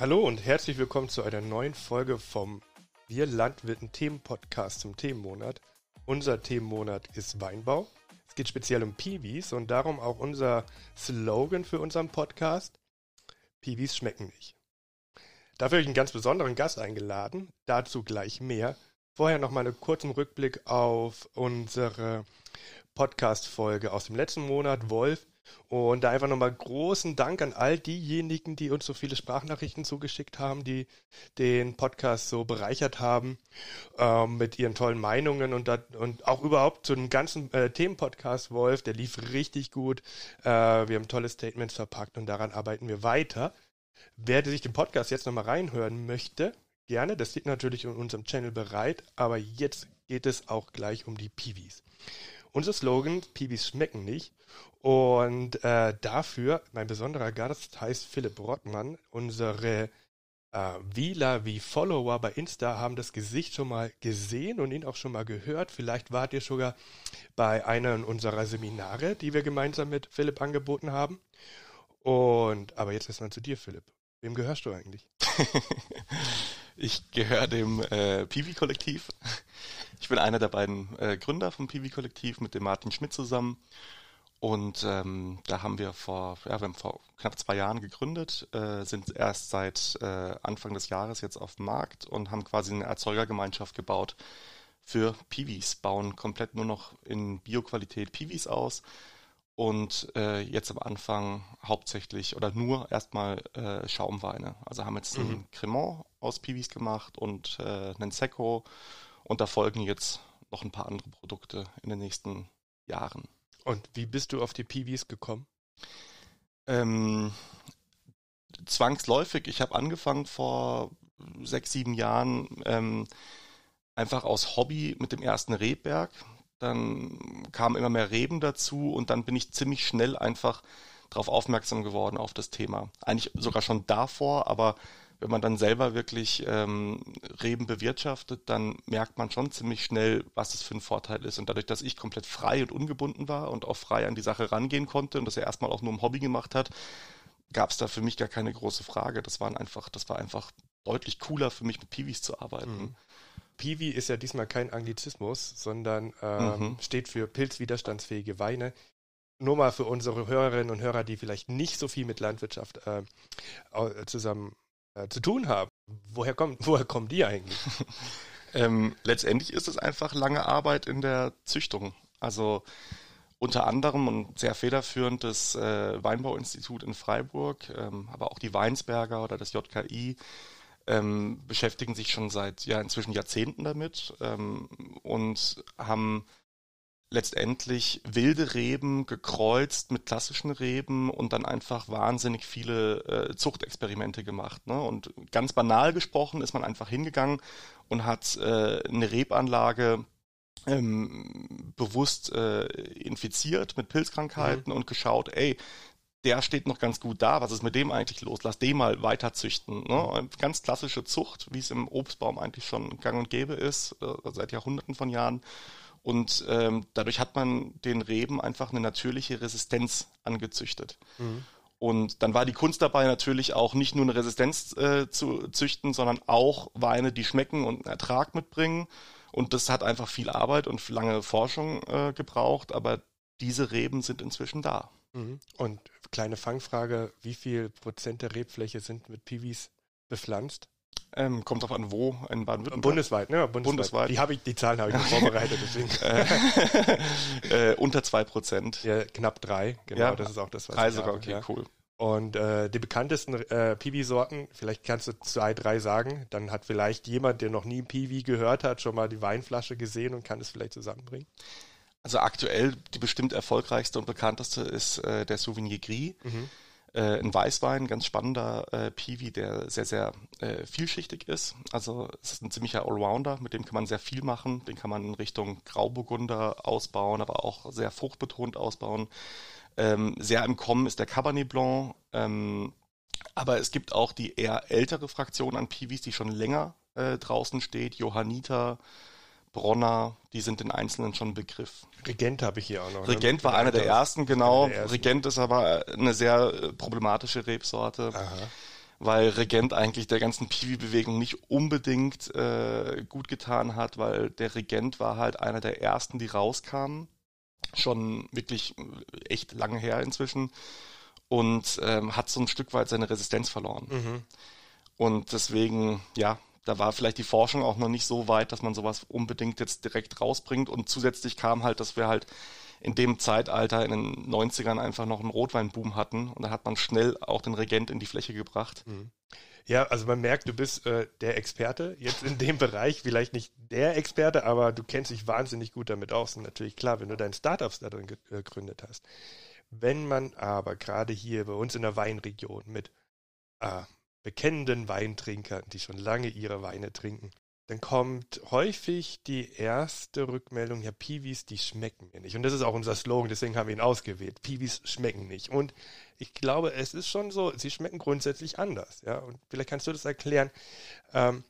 Hallo und herzlich willkommen zu einer neuen Folge vom Wir Landwirten Themenpodcast zum Themenmonat. Unser Themenmonat ist Weinbau. Es geht speziell um Piwis und darum auch unser Slogan für unseren Podcast. Piwis schmecken nicht. Dafür habe ich einen ganz besonderen Gast eingeladen. Dazu gleich mehr. Vorher noch mal einen kurzen Rückblick auf unsere Podcast-Folge aus dem letzten Monat, Wolf. Und da einfach nochmal großen Dank an all diejenigen, die uns so viele Sprachnachrichten zugeschickt haben, die den Podcast so bereichert haben ähm, mit ihren tollen Meinungen und, dat, und auch überhaupt zu dem ganzen äh, Themenpodcast Wolf, der lief richtig gut. Äh, wir haben tolle Statements verpackt und daran arbeiten wir weiter. Wer sich den Podcast jetzt nochmal reinhören möchte, gerne, das liegt natürlich in unserem Channel bereit, aber jetzt geht es auch gleich um die Piwis. Unser Slogan, Piwis schmecken nicht. Und äh, dafür, mein besonderer Gast heißt Philipp Rottmann. Unsere äh, Wieler wie Follower bei Insta haben das Gesicht schon mal gesehen und ihn auch schon mal gehört. Vielleicht wart ihr sogar bei einem unserer Seminare, die wir gemeinsam mit Philipp angeboten haben. Und aber jetzt erstmal zu dir, Philipp. Wem gehörst du eigentlich? ich gehöre dem äh, Piwi-Kollektiv. Ich bin einer der beiden äh, Gründer vom Piwi-Kollektiv mit dem Martin Schmidt zusammen. Und ähm, da haben wir vor, ja, wir haben vor knapp zwei Jahren gegründet, äh, sind erst seit äh, Anfang des Jahres jetzt auf dem Markt und haben quasi eine Erzeugergemeinschaft gebaut für Piwis, bauen komplett nur noch in Bioqualität Piwis aus und äh, jetzt am Anfang hauptsächlich oder nur erstmal äh, Schaumweine. Also haben jetzt mhm. einen Cremant aus Piwis gemacht und äh, einen Secco und da folgen jetzt noch ein paar andere Produkte in den nächsten Jahren. Und wie bist du auf die Piwis gekommen? Ähm, zwangsläufig. Ich habe angefangen vor sechs, sieben Jahren ähm, einfach aus Hobby mit dem ersten Rebberg. Dann kamen immer mehr Reben dazu und dann bin ich ziemlich schnell einfach darauf aufmerksam geworden auf das Thema. Eigentlich sogar schon davor, aber wenn man dann selber wirklich ähm, Reben bewirtschaftet, dann merkt man schon ziemlich schnell, was das für ein Vorteil ist. Und dadurch, dass ich komplett frei und ungebunden war und auch frei an die Sache rangehen konnte und das ja erstmal auch nur im Hobby gemacht hat, gab es da für mich gar keine große Frage. Das waren einfach, das war einfach deutlich cooler für mich mit Piwis zu arbeiten. Mhm. Piwi ist ja diesmal kein Anglizismus, sondern ähm, mhm. steht für pilzwiderstandsfähige Weine. Nur mal für unsere Hörerinnen und Hörer, die vielleicht nicht so viel mit Landwirtschaft äh, zusammen äh, zu tun haben. Woher kommen, woher kommen die eigentlich? ähm, letztendlich ist es einfach lange Arbeit in der Züchtung. Also unter anderem und sehr federführend das äh, Weinbauinstitut in Freiburg, ähm, aber auch die Weinsberger oder das JKI ähm, beschäftigen sich schon seit ja inzwischen Jahrzehnten damit ähm, und haben letztendlich wilde Reben gekreuzt mit klassischen Reben und dann einfach wahnsinnig viele äh, Zuchtexperimente gemacht. Ne? Und ganz banal gesprochen ist man einfach hingegangen und hat äh, eine Rebanlage ähm, bewusst äh, infiziert mit Pilzkrankheiten mhm. und geschaut, ey, der steht noch ganz gut da. Was ist mit dem eigentlich los? Lass den mal weiter züchten. Ne? Ganz klassische Zucht, wie es im Obstbaum eigentlich schon gang und gäbe ist, äh, seit Jahrhunderten von Jahren. Und ähm, dadurch hat man den Reben einfach eine natürliche Resistenz angezüchtet. Mhm. Und dann war die Kunst dabei natürlich auch nicht nur eine Resistenz äh, zu züchten, sondern auch Weine, die schmecken und einen Ertrag mitbringen. Und das hat einfach viel Arbeit und lange Forschung äh, gebraucht, aber diese Reben sind inzwischen da. Mhm. Und kleine Fangfrage, wie viel Prozent der Rebfläche sind mit Piwis bepflanzt? Ähm, kommt drauf an, wo in Baden-Württemberg. Bundesweit, ne? Bundesweit. Bundesweit. Die habe ich, die Zahlen habe ich nicht vorbereitet, deswegen. äh, unter zwei Prozent. Ja, knapp drei, genau. Ja, das ist auch das, was drei sogar, okay, ja. cool. Und äh, die bekanntesten äh, Piwi-Sorten, vielleicht kannst du zwei, drei sagen, dann hat vielleicht jemand, der noch nie Piwi gehört hat, schon mal die Weinflasche gesehen und kann es vielleicht zusammenbringen. Also aktuell die bestimmt erfolgreichste und bekannteste ist äh, der Souvenir Gris. Mhm. Äh, ein Weißwein, ganz spannender äh, Piwi, der sehr, sehr äh, vielschichtig ist. Also es ist ein ziemlicher Allrounder, mit dem kann man sehr viel machen. Den kann man in Richtung Grauburgunder ausbauen, aber auch sehr fruchtbetont ausbauen. Ähm, sehr im Kommen ist der Cabernet Blanc. Ähm, aber es gibt auch die eher ältere Fraktion an Piwis, die schon länger äh, draußen steht. Johanniter, Bronner, die sind den Einzelnen schon Begriff. Regent habe ich hier auch noch. Ne? Regent ne? war einer der ersten, genau. Der ersten. Regent ist aber eine sehr äh, problematische Rebsorte. Aha. weil Regent eigentlich der ganzen Piwi-Bewegung nicht unbedingt äh, gut getan hat, weil der Regent war halt einer der ersten, die rauskamen. Schon wirklich äh, echt lange her inzwischen. Und ähm, hat so ein Stück weit seine Resistenz verloren. Mhm. Und deswegen, ja, da war vielleicht die Forschung auch noch nicht so weit, dass man sowas unbedingt jetzt direkt rausbringt. Und zusätzlich kam halt, dass wir halt in dem Zeitalter in den 90ern einfach noch einen Rotweinboom hatten und da hat man schnell auch den Regent in die Fläche gebracht. Mhm. Ja, also man merkt, du bist äh, der Experte jetzt in dem Bereich, vielleicht nicht der Experte, aber du kennst dich wahnsinnig gut damit aus. Und natürlich klar, wenn du dein Startups da drin äh, gegründet hast. Wenn man aber gerade hier bei uns in der Weinregion mit äh, bekennenden Weintrinkern, die schon lange ihre Weine trinken, dann kommt häufig die erste Rückmeldung, ja, Piwis, die schmecken mir nicht. Und das ist auch unser Slogan, deswegen haben wir ihn ausgewählt. Piwis schmecken nicht. Und ich glaube, es ist schon so, sie schmecken grundsätzlich anders. Ja, und vielleicht kannst du das erklären. Ähm,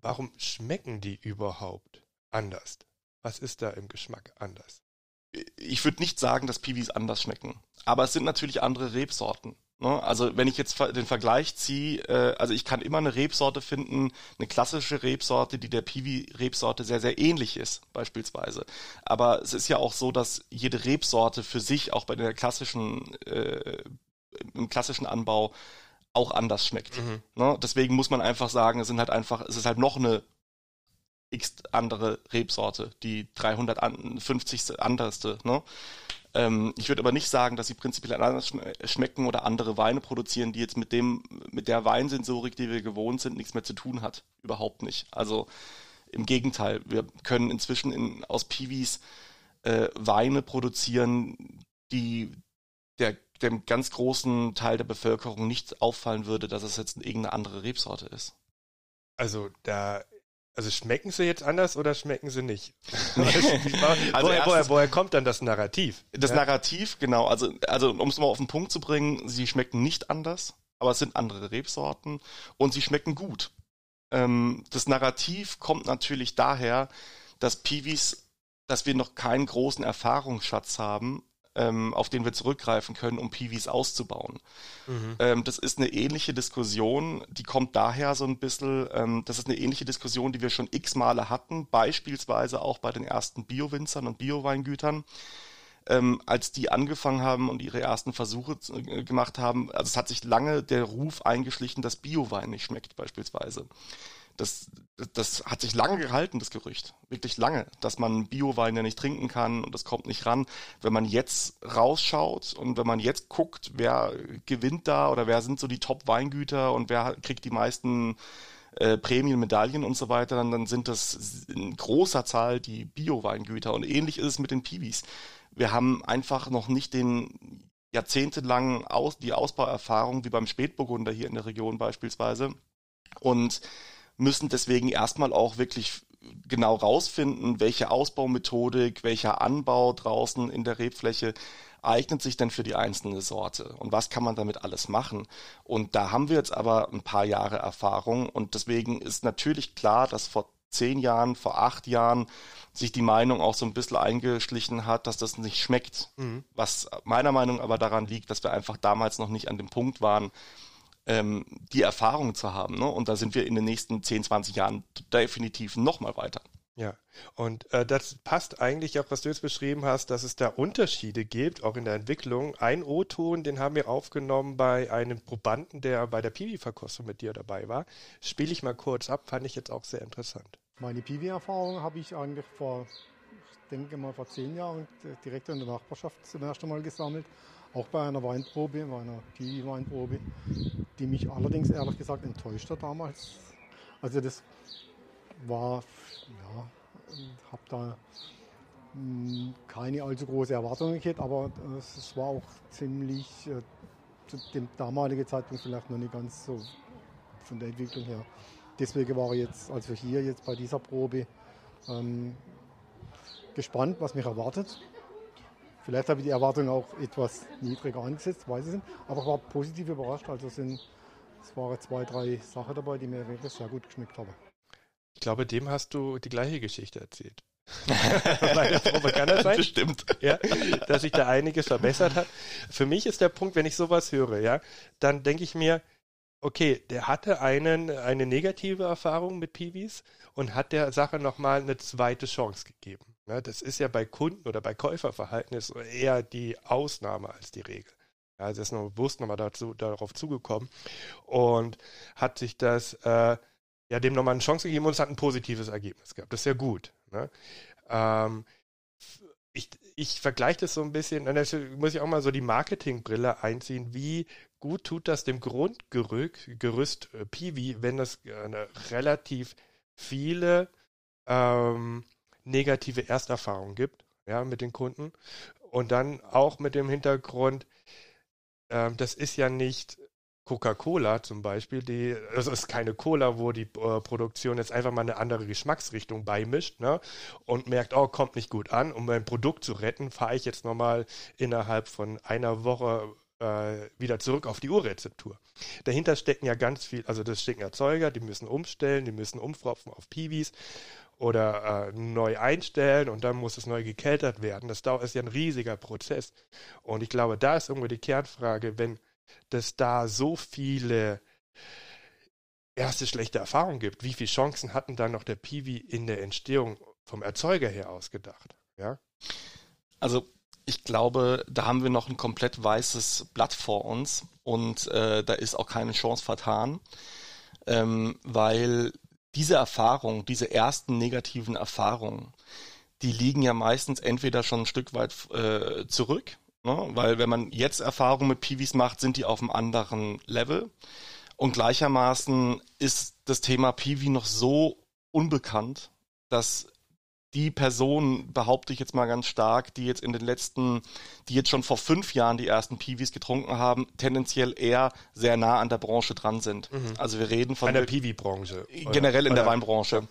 warum schmecken die überhaupt anders? Was ist da im Geschmack anders? Ich würde nicht sagen, dass Piwis anders schmecken. Aber es sind natürlich andere Rebsorten. Ne? Also wenn ich jetzt den Vergleich ziehe, äh, also ich kann immer eine Rebsorte finden, eine klassische Rebsorte, die der Piwi-Rebsorte sehr, sehr ähnlich ist, beispielsweise. Aber es ist ja auch so, dass jede Rebsorte für sich auch bei der klassischen, äh, im klassischen Anbau auch anders schmeckt. Mhm. Ne? Deswegen muss man einfach sagen, es sind halt einfach, es ist halt noch eine x andere Rebsorte, die 350. anderste. Ne? Ähm, ich würde aber nicht sagen, dass sie prinzipiell anders schmecken oder andere Weine produzieren, die jetzt mit dem, mit der Weinsensorik, die wir gewohnt sind, nichts mehr zu tun hat. Überhaupt nicht. Also im Gegenteil, wir können inzwischen in, aus Piwis äh, Weine produzieren, die der, dem ganz großen Teil der Bevölkerung nicht auffallen würde, dass es jetzt irgendeine andere Rebsorte ist. Also da also schmecken sie jetzt anders oder schmecken sie nicht? also woher, woher, woher, kommt dann das Narrativ? Das ja? Narrativ, genau. Also, also um es mal auf den Punkt zu bringen, sie schmecken nicht anders, aber es sind andere Rebsorten und sie schmecken gut. Ähm, das Narrativ kommt natürlich daher, dass Piwis, dass wir noch keinen großen Erfahrungsschatz haben ähm, auf den wir zurückgreifen können, um Piwis auszubauen. Mhm. Ähm, das ist eine ähnliche Diskussion, die kommt daher so ein bisschen, ähm, das ist eine ähnliche Diskussion, die wir schon x Male hatten, beispielsweise auch bei den ersten Bio-Winzern und Bio-Weingütern. Ähm, als die angefangen haben und ihre ersten Versuche äh, gemacht haben, also es hat sich lange der Ruf eingeschlichen, dass Bio-Wein nicht schmeckt beispielsweise das, das hat sich lange gehalten, das Gerücht. Wirklich lange, dass man Biowein ja nicht trinken kann und das kommt nicht ran. Wenn man jetzt rausschaut und wenn man jetzt guckt, wer gewinnt da oder wer sind so die Top-Weingüter und wer kriegt die meisten äh, Prämienmedaillen und so weiter, dann, dann sind das in großer Zahl die Bio-Weingüter. Und ähnlich ist es mit den Piwis. Wir haben einfach noch nicht den jahrzehntelang aus, die Ausbauerfahrung wie beim Spätburgunder hier in der Region beispielsweise. Und müssen deswegen erstmal auch wirklich genau rausfinden, welche Ausbaumethodik, welcher Anbau draußen in der Rebfläche eignet sich denn für die einzelne Sorte und was kann man damit alles machen. Und da haben wir jetzt aber ein paar Jahre Erfahrung und deswegen ist natürlich klar, dass vor zehn Jahren, vor acht Jahren sich die Meinung auch so ein bisschen eingeschlichen hat, dass das nicht schmeckt. Mhm. Was meiner Meinung aber daran liegt, dass wir einfach damals noch nicht an dem Punkt waren, ähm, die Erfahrung zu haben. Ne? Und da sind wir in den nächsten 10, 20 Jahren definitiv nochmal weiter. Ja, und äh, das passt eigentlich auch, was du jetzt beschrieben hast, dass es da Unterschiede gibt, auch in der Entwicklung. Ein O-Ton, den haben wir aufgenommen bei einem Probanden, der bei der Piwi-Verkostung mit dir dabei war. Spiele ich mal kurz ab, fand ich jetzt auch sehr interessant. Meine Piwi-Erfahrung habe ich eigentlich vor, denke mal vor zehn Jahren direkt in der Nachbarschaft zum ersten Mal gesammelt auch bei einer Weinprobe, bei einer Kiwi-Weinprobe, die mich allerdings ehrlich gesagt enttäuscht hat damals. Also das war, ja, habe da hm, keine allzu große Erwartungen gehabt, aber es war auch ziemlich äh, zu dem damaligen Zeitpunkt vielleicht noch nicht ganz so von der Entwicklung her. Deswegen war jetzt, also hier jetzt bei dieser Probe, ähm, gespannt, was mich erwartet. Vielleicht habe ich die Erwartungen auch etwas niedriger angesetzt, weiß ich nicht. Aber ich war positiv überrascht. Also sind, es waren zwei, drei Sachen dabei, die mir wirklich sehr gut geschmeckt haben. Ich glaube, dem hast du die gleiche Geschichte erzählt. Kann das sein? Bestimmt. Ja, dass sich da einiges verbessert hat. Für mich ist der Punkt, wenn ich sowas höre, ja, dann denke ich mir, okay, der hatte einen, eine negative Erfahrung mit Piwis und hat der Sache nochmal eine zweite Chance gegeben. Ne, das ist ja bei Kunden oder bei Käuferverhalten ist eher die Ausnahme als die Regel. Ja, also ist noch bewusst nochmal dazu, darauf zugekommen und hat sich das, äh, ja, dem nochmal eine Chance gegeben und es hat ein positives Ergebnis gehabt. Das ist ja gut. Ne? Ähm, ich, ich vergleiche das so ein bisschen, dann muss ich auch mal so die Marketingbrille einziehen. Wie gut tut das dem Grundgerüst äh, Piwi, wenn das äh, relativ viele ähm, negative Ersterfahrungen gibt, ja, mit den Kunden. Und dann auch mit dem Hintergrund, ähm, das ist ja nicht Coca-Cola zum Beispiel, die, also es ist keine Cola, wo die äh, Produktion jetzt einfach mal eine andere Geschmacksrichtung beimischt, ne? Und merkt, oh, kommt nicht gut an. Um mein Produkt zu retten, fahre ich jetzt nochmal innerhalb von einer Woche äh, wieder zurück auf die Urrezeptur. Dahinter stecken ja ganz viel, also das stecken Erzeuger, die müssen umstellen, die müssen umfropfen auf Piwis oder äh, neu einstellen und dann muss es neu gekeltert werden. Das dauert, ist ja ein riesiger Prozess. Und ich glaube, da ist irgendwo die Kernfrage, wenn dass da so viele erste schlechte Erfahrungen gibt. Wie viele Chancen hatten dann noch der Piwi in der Entstehung vom Erzeuger her ausgedacht? Ja? Also ich glaube, da haben wir noch ein komplett weißes Blatt vor uns und äh, da ist auch keine Chance vertan, ähm, weil diese Erfahrungen, diese ersten negativen Erfahrungen, die liegen ja meistens entweder schon ein Stück weit äh, zurück Ne? Weil wenn man jetzt Erfahrungen mit Piwis macht, sind die auf einem anderen Level. Und gleichermaßen ist das Thema Piwi noch so unbekannt, dass die Personen, behaupte ich jetzt mal ganz stark, die jetzt in den letzten, die jetzt schon vor fünf Jahren die ersten Piwis getrunken haben, tendenziell eher sehr nah an der Branche dran sind. Mhm. Also wir reden von an der Piwi-Branche. Generell in der Weinbranche.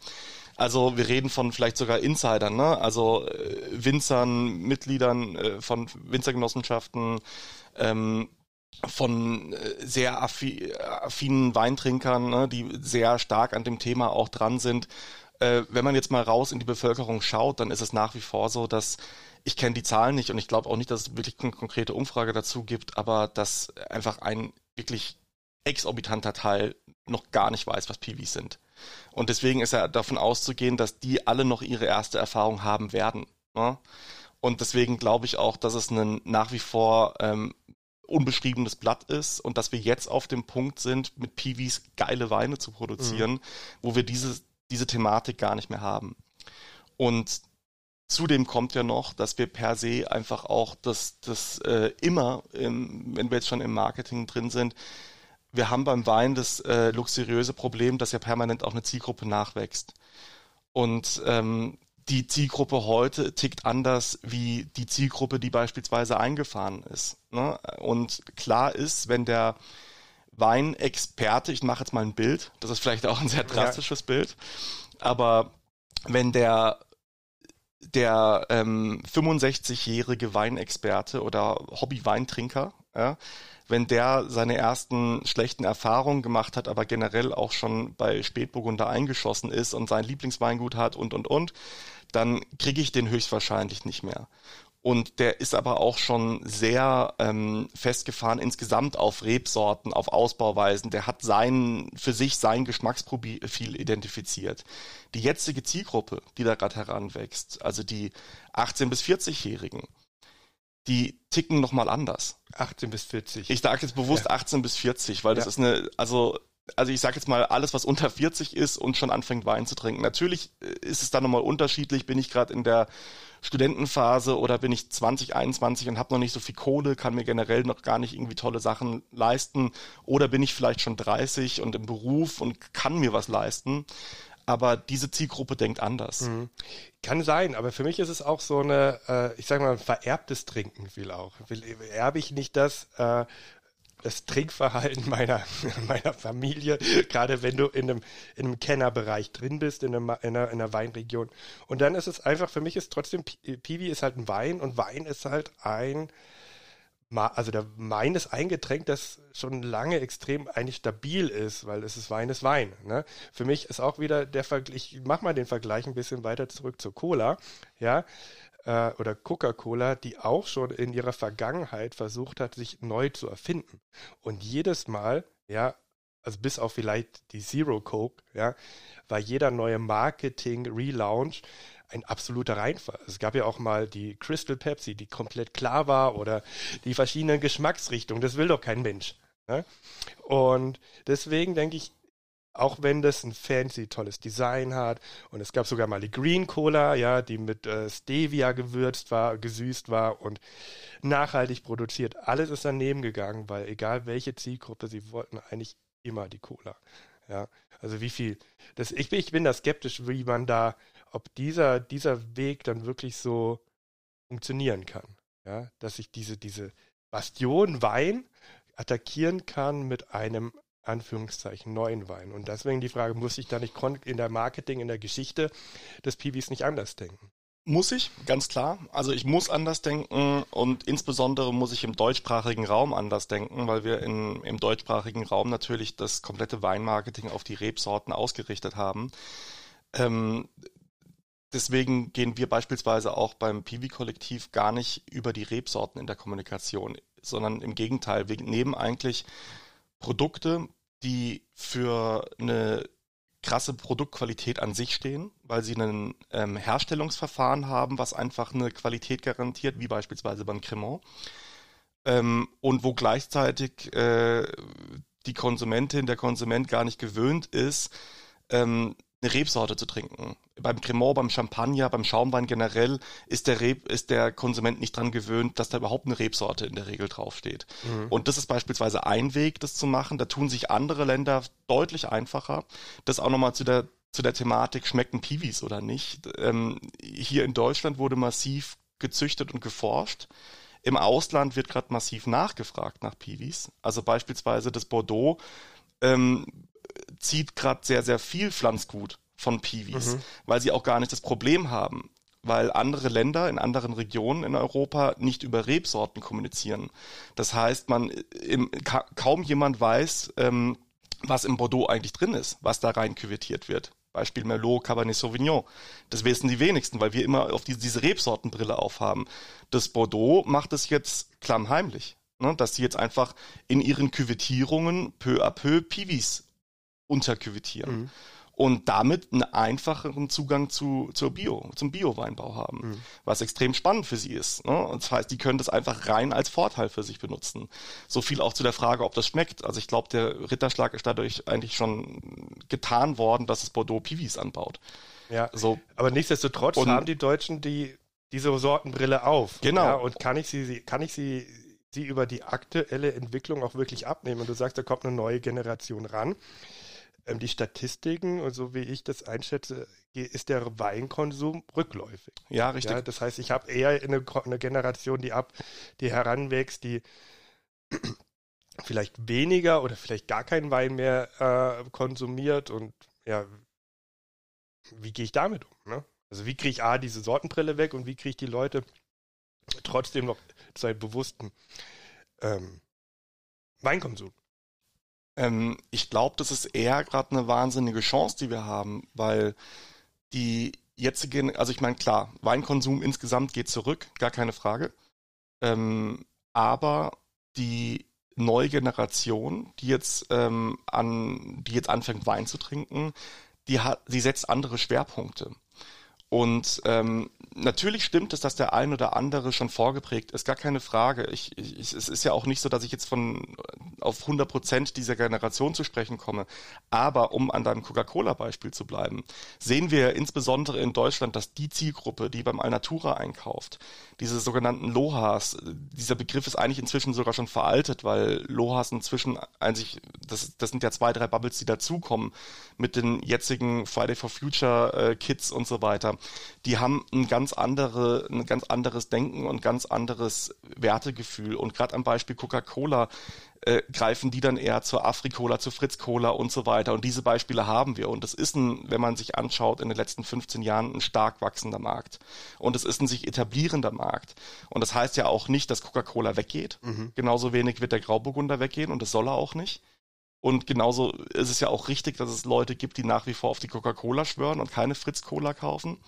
Also wir reden von vielleicht sogar Insidern, ne? also äh, Winzern, Mitgliedern äh, von Winzergenossenschaften, ähm, von äh, sehr affi affinen Weintrinkern, ne? die sehr stark an dem Thema auch dran sind. Äh, wenn man jetzt mal raus in die Bevölkerung schaut, dann ist es nach wie vor so, dass ich kenne die Zahlen nicht und ich glaube auch nicht, dass es wirklich eine konkrete Umfrage dazu gibt, aber dass einfach ein wirklich exorbitanter Teil noch gar nicht weiß, was Piwis sind. Und deswegen ist ja davon auszugehen, dass die alle noch ihre erste Erfahrung haben werden. Ne? Und deswegen glaube ich auch, dass es ein nach wie vor ähm, unbeschriebenes Blatt ist und dass wir jetzt auf dem Punkt sind, mit Piwis geile Weine zu produzieren, mhm. wo wir diese, diese Thematik gar nicht mehr haben. Und zudem kommt ja noch, dass wir per se einfach auch das, das äh, immer, im, wenn wir jetzt schon im Marketing drin sind, wir haben beim Wein das äh, luxuriöse Problem, dass ja permanent auch eine Zielgruppe nachwächst. Und ähm, die Zielgruppe heute tickt anders wie die Zielgruppe, die beispielsweise eingefahren ist. Ne? Und klar ist, wenn der Weinexperte, ich mache jetzt mal ein Bild, das ist vielleicht auch ein sehr drastisches ja. Bild, aber wenn der der ähm, 65-jährige Weinexperte oder Hobby-Weintrinker ja, wenn der seine ersten schlechten Erfahrungen gemacht hat, aber generell auch schon bei Spätburgunder eingeschossen ist und sein Lieblingsweingut hat und, und, und, dann kriege ich den höchstwahrscheinlich nicht mehr. Und der ist aber auch schon sehr ähm, festgefahren insgesamt auf Rebsorten, auf Ausbauweisen. Der hat sein, für sich sein Geschmacksprofil identifiziert. Die jetzige Zielgruppe, die da gerade heranwächst, also die 18- bis 40-Jährigen, die ticken nochmal anders. 18 bis 40. Ich sage jetzt bewusst ja. 18 bis 40, weil das ist eine, also, also ich sage jetzt mal, alles, was unter 40 ist und schon anfängt Wein zu trinken. Natürlich äh, ist es da nochmal unterschiedlich. Bin ich gerade in der Studentenphase oder bin ich 20, 21 und habe noch nicht so viel Kohle, kann mir generell noch gar nicht irgendwie tolle Sachen leisten. Oder bin ich vielleicht schon 30 und im Beruf und kann mir was leisten aber diese Zielgruppe denkt anders. Mhm. Kann sein, aber für mich ist es auch so eine, äh, ich sage mal, vererbtes Trinken viel auch. Erbe ich nicht das, äh, das Trinkverhalten meiner, meiner Familie, gerade wenn du in einem, in einem Kennerbereich drin bist, in, einem, in, einer, in einer Weinregion. Und dann ist es einfach, für mich ist trotzdem, Piwi ist halt ein Wein und Wein ist halt ein also der Wein ist ein Getränk, das schon lange extrem eigentlich stabil ist, weil es ist Wein ist Wein. Ne? Für mich ist auch wieder der Vergleich, ich mach mal den Vergleich ein bisschen weiter zurück zur Cola, ja, äh, oder Coca-Cola, die auch schon in ihrer Vergangenheit versucht hat, sich neu zu erfinden. Und jedes Mal, ja, also bis auf vielleicht die Zero Coke, ja, war jeder neue Marketing-Relaunch ein absoluter Reinfall. Es gab ja auch mal die Crystal Pepsi, die komplett klar war oder die verschiedenen Geschmacksrichtungen. Das will doch kein Mensch. Ne? Und deswegen denke ich, auch wenn das ein fancy, tolles Design hat und es gab sogar mal die Green Cola, ja, die mit äh, Stevia gewürzt war, gesüßt war und nachhaltig produziert. Alles ist daneben gegangen, weil egal welche Zielgruppe, sie wollten eigentlich immer die Cola. Ja, also wie viel. Das, ich, ich bin da skeptisch, wie man da, ob dieser, dieser Weg dann wirklich so funktionieren kann. Ja, dass ich diese, diese Bastion Wein attackieren kann mit einem Anführungszeichen neuen Wein. Und deswegen die Frage, muss ich da nicht in der Marketing, in der Geschichte des Piwis nicht anders denken? Muss ich, ganz klar. Also ich muss anders denken und insbesondere muss ich im deutschsprachigen Raum anders denken, weil wir in, im deutschsprachigen Raum natürlich das komplette Weinmarketing auf die Rebsorten ausgerichtet haben. Ähm, deswegen gehen wir beispielsweise auch beim Piwi-Kollektiv gar nicht über die Rebsorten in der Kommunikation, sondern im Gegenteil. Wir nehmen eigentlich Produkte, die für eine krasse Produktqualität an sich stehen, weil sie ein ähm, Herstellungsverfahren haben, was einfach eine Qualität garantiert, wie beispielsweise beim Cremant. Ähm, und wo gleichzeitig äh, die Konsumentin, der Konsument gar nicht gewöhnt ist, ähm, eine Rebsorte zu trinken. Beim Cremant, beim Champagner, beim Schaumwein generell ist der, Reb, ist der Konsument nicht dran gewöhnt, dass da überhaupt eine Rebsorte in der Regel draufsteht. Mhm. Und das ist beispielsweise ein Weg, das zu machen. Da tun sich andere Länder deutlich einfacher. Das auch nochmal zu der, zu der Thematik, schmecken Piwis oder nicht. Ähm, hier in Deutschland wurde massiv gezüchtet und geforscht. Im Ausland wird gerade massiv nachgefragt nach Piwis. Also beispielsweise das Bordeaux ähm, zieht gerade sehr, sehr viel Pflanzgut von Piwis, mhm. weil sie auch gar nicht das Problem haben, weil andere Länder in anderen Regionen in Europa nicht über Rebsorten kommunizieren. Das heißt, man im, ka kaum jemand weiß, ähm, was im Bordeaux eigentlich drin ist, was da rein küvettiert wird. Beispiel Merlot, Cabernet Sauvignon. Das wissen die wenigsten, weil wir immer auf die, diese Rebsortenbrille aufhaben. Das Bordeaux macht es jetzt klammheimlich, ne? dass sie jetzt einfach in ihren Küvettierungen peu à peu Piwis unterküvettieren. Mhm. Und damit einen einfacheren Zugang zu, zur Bio, zum Bio-Weinbau haben. Mhm. Was extrem spannend für sie ist. Ne? Und das heißt, die können das einfach rein als Vorteil für sich benutzen. So viel auch zu der Frage, ob das schmeckt. Also ich glaube, der Ritterschlag ist dadurch eigentlich schon getan worden, dass es Bordeaux Piwis anbaut. Ja, so. aber nichtsdestotrotz und, haben die Deutschen die, diese Sortenbrille auf. Genau. Ja, und kann ich sie, kann ich sie, sie über die aktuelle Entwicklung auch wirklich abnehmen? Und du sagst, da kommt eine neue Generation ran die Statistiken, und so wie ich das einschätze, ist der Weinkonsum rückläufig. Ja, richtig. Ja, das heißt, ich habe eher eine, eine, Generation, die ab, die heranwächst, die vielleicht weniger oder vielleicht gar keinen Wein mehr äh, konsumiert und ja, wie gehe ich damit um? Ne? Also wie kriege ich A, diese Sortenbrille weg und wie kriege ich die Leute trotzdem noch zu einem bewussten ähm, Weinkonsum? Ähm, ich glaube, das ist eher gerade eine wahnsinnige Chance, die wir haben, weil die jetzige, also ich meine, klar, Weinkonsum insgesamt geht zurück, gar keine Frage. Ähm, aber die neue Generation, die jetzt ähm, an, die jetzt anfängt Wein zu trinken, die hat, die setzt andere Schwerpunkte. Und ähm, natürlich stimmt es, dass der ein oder andere schon vorgeprägt ist, gar keine Frage. Ich, ich, es ist ja auch nicht so, dass ich jetzt von auf 100 Prozent dieser Generation zu sprechen komme. Aber um an deinem Coca-Cola-Beispiel zu bleiben, sehen wir insbesondere in Deutschland, dass die Zielgruppe, die beim Alnatura einkauft, diese sogenannten Lohas, dieser Begriff ist eigentlich inzwischen sogar schon veraltet, weil Lohas inzwischen eigentlich, das, das sind ja zwei, drei Bubbles, die dazukommen mit den jetzigen Friday for Future äh, Kids und so weiter. Die haben ein ganz andere, ein ganz anderes Denken und ganz anderes Wertegefühl. Und gerade am Beispiel Coca-Cola äh, greifen die dann eher zur Afri-Cola, zu Fritz-Cola und so weiter. Und diese Beispiele haben wir. Und das ist ein, wenn man sich anschaut, in den letzten 15 Jahren ein stark wachsender Markt. Und es ist ein sich etablierender Markt. Und das heißt ja auch nicht, dass Coca-Cola weggeht. Mhm. Genauso wenig wird der Grauburgunder weggehen und das soll er auch nicht. Und genauso ist es ja auch richtig, dass es Leute gibt, die nach wie vor auf die Coca-Cola schwören und keine Fritz-Cola kaufen.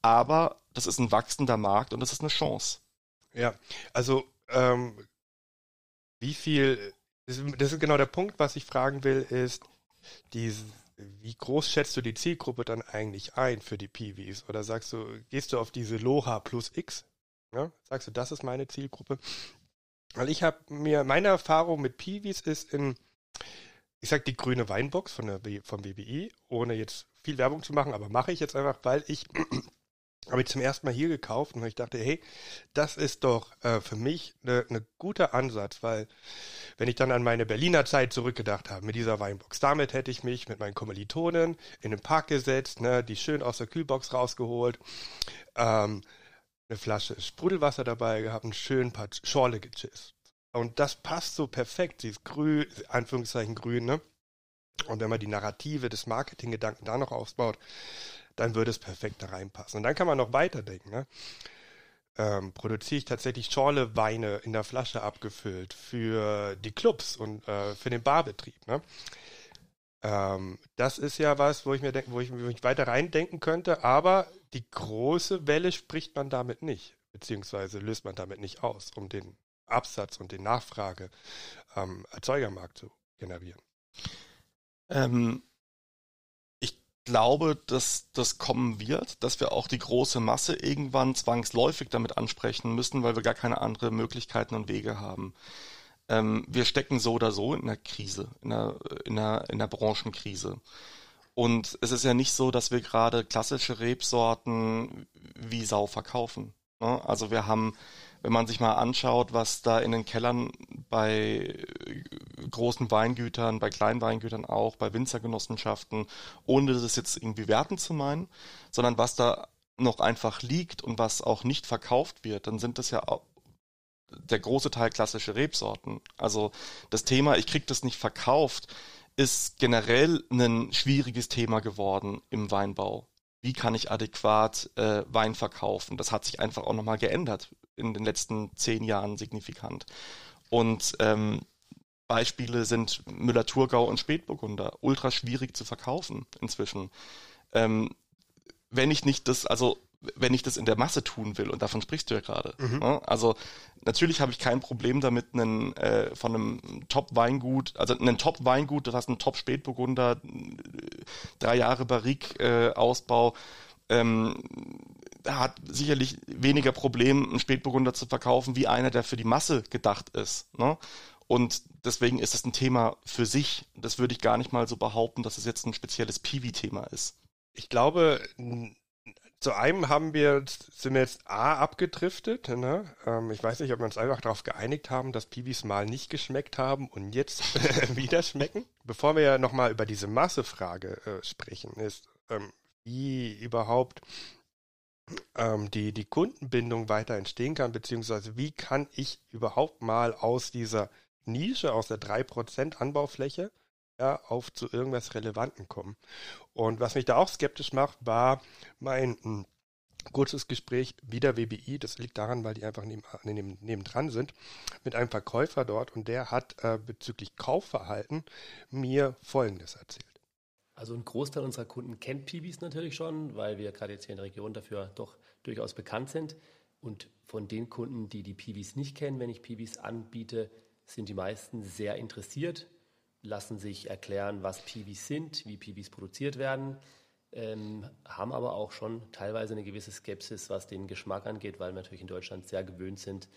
Aber das ist ein wachsender Markt und das ist eine Chance. Ja, also ähm, wie viel das, ist genau der Punkt, was ich fragen will, ist, diese, wie groß schätzt du die Zielgruppe dann eigentlich ein für die Piwis? Oder sagst du, gehst du auf diese Loha plus X? Ja? Sagst du, das ist meine Zielgruppe? Weil ich habe mir, meine Erfahrung mit Piwis ist in, ich sag die grüne Weinbox von der, vom BBI, ohne jetzt viel Werbung zu machen, aber mache ich jetzt einfach, weil ich habe ich zum ersten Mal hier gekauft und ich dachte, hey, das ist doch äh, für mich ein ne, ne guter Ansatz, weil wenn ich dann an meine Berliner Zeit zurückgedacht habe mit dieser Weinbox, damit hätte ich mich mit meinen Kommilitonen in den Park gesetzt, ne, die schön aus der Kühlbox rausgeholt, ähm, eine Flasche Sprudelwasser dabei gehabt, einen schönen paar Schorle gechisst. Und das passt so perfekt, sie ist grün, Anführungszeichen grün, ne? Und wenn man die Narrative des Marketinggedanken da noch ausbaut, dann würde es perfekt da reinpassen. Und dann kann man noch weiterdenken. Ne? Ähm, produziere ich tatsächlich Schorle Weine in der Flasche abgefüllt für die Clubs und äh, für den Barbetrieb. Ne? Ähm, das ist ja was, wo ich mir denke, wo ich mich weiter reindenken könnte, aber die große Welle spricht man damit nicht, beziehungsweise löst man damit nicht aus, um den Absatz und die Nachfrage am Erzeugermarkt zu generieren. Ähm, glaube, dass das kommen wird, dass wir auch die große Masse irgendwann zwangsläufig damit ansprechen müssen, weil wir gar keine anderen Möglichkeiten und Wege haben. Ähm, wir stecken so oder so in einer Krise, in einer, in einer, in einer Branchenkrise. Und es ist ja nicht so, dass wir gerade klassische Rebsorten wie Sau verkaufen. Ne? Also wir haben wenn man sich mal anschaut, was da in den Kellern bei großen Weingütern, bei kleinen Weingütern auch, bei Winzergenossenschaften, ohne das jetzt irgendwie werten zu meinen, sondern was da noch einfach liegt und was auch nicht verkauft wird, dann sind das ja auch der große Teil klassische Rebsorten. Also das Thema, ich krieg das nicht verkauft, ist generell ein schwieriges Thema geworden im Weinbau. Wie kann ich adäquat äh, Wein verkaufen? Das hat sich einfach auch nochmal geändert in den letzten zehn Jahren signifikant. Und ähm, Beispiele sind Müller-Thurgau und Spätburgunder. Ultra schwierig zu verkaufen inzwischen. Ähm, wenn ich nicht das, also wenn ich das in der Masse tun will, und davon sprichst du ja gerade. Mhm. Ne? Also natürlich habe ich kein Problem damit, einen, äh, von einem Top-Weingut, also einen Top-Weingut, das heißt ein Top-Spätburgunder, drei Jahre Barrique-Ausbau, äh, ähm, hat sicherlich weniger Problem, einen Spätburgunder zu verkaufen, wie einer, der für die Masse gedacht ist. Ne? Und deswegen ist das ein Thema für sich. Das würde ich gar nicht mal so behaupten, dass es jetzt ein spezielles Piwi-Thema ist. Ich glaube, zu einem haben wir, sind wir jetzt A abgedriftet. Ne? Ähm, ich weiß nicht, ob wir uns einfach darauf geeinigt haben, dass Piwis mal nicht geschmeckt haben und jetzt wieder schmecken. Bevor wir ja nochmal über diese Massefrage äh, sprechen, ist, ähm, wie überhaupt ähm, die, die Kundenbindung weiter entstehen kann, beziehungsweise wie kann ich überhaupt mal aus dieser Nische, aus der 3% Anbaufläche, ja, auf zu irgendwas Relevanten kommen. Und was mich da auch skeptisch macht, war mein hm, kurzes Gespräch wieder WBI. Das liegt daran, weil die einfach neben, neben, nebendran sind, mit einem Verkäufer dort und der hat äh, bezüglich Kaufverhalten mir Folgendes erzählt. Also ein Großteil unserer Kunden kennt Pibis natürlich schon, weil wir gerade jetzt hier in der Region dafür doch durchaus bekannt sind. Und von den Kunden, die die Pibis nicht kennen, wenn ich Pibis anbiete, sind die meisten sehr interessiert, lassen sich erklären, was Pibis sind, wie Pibis produziert werden, ähm, haben aber auch schon teilweise eine gewisse Skepsis, was den Geschmack angeht, weil wir natürlich in Deutschland sehr gewöhnt sind,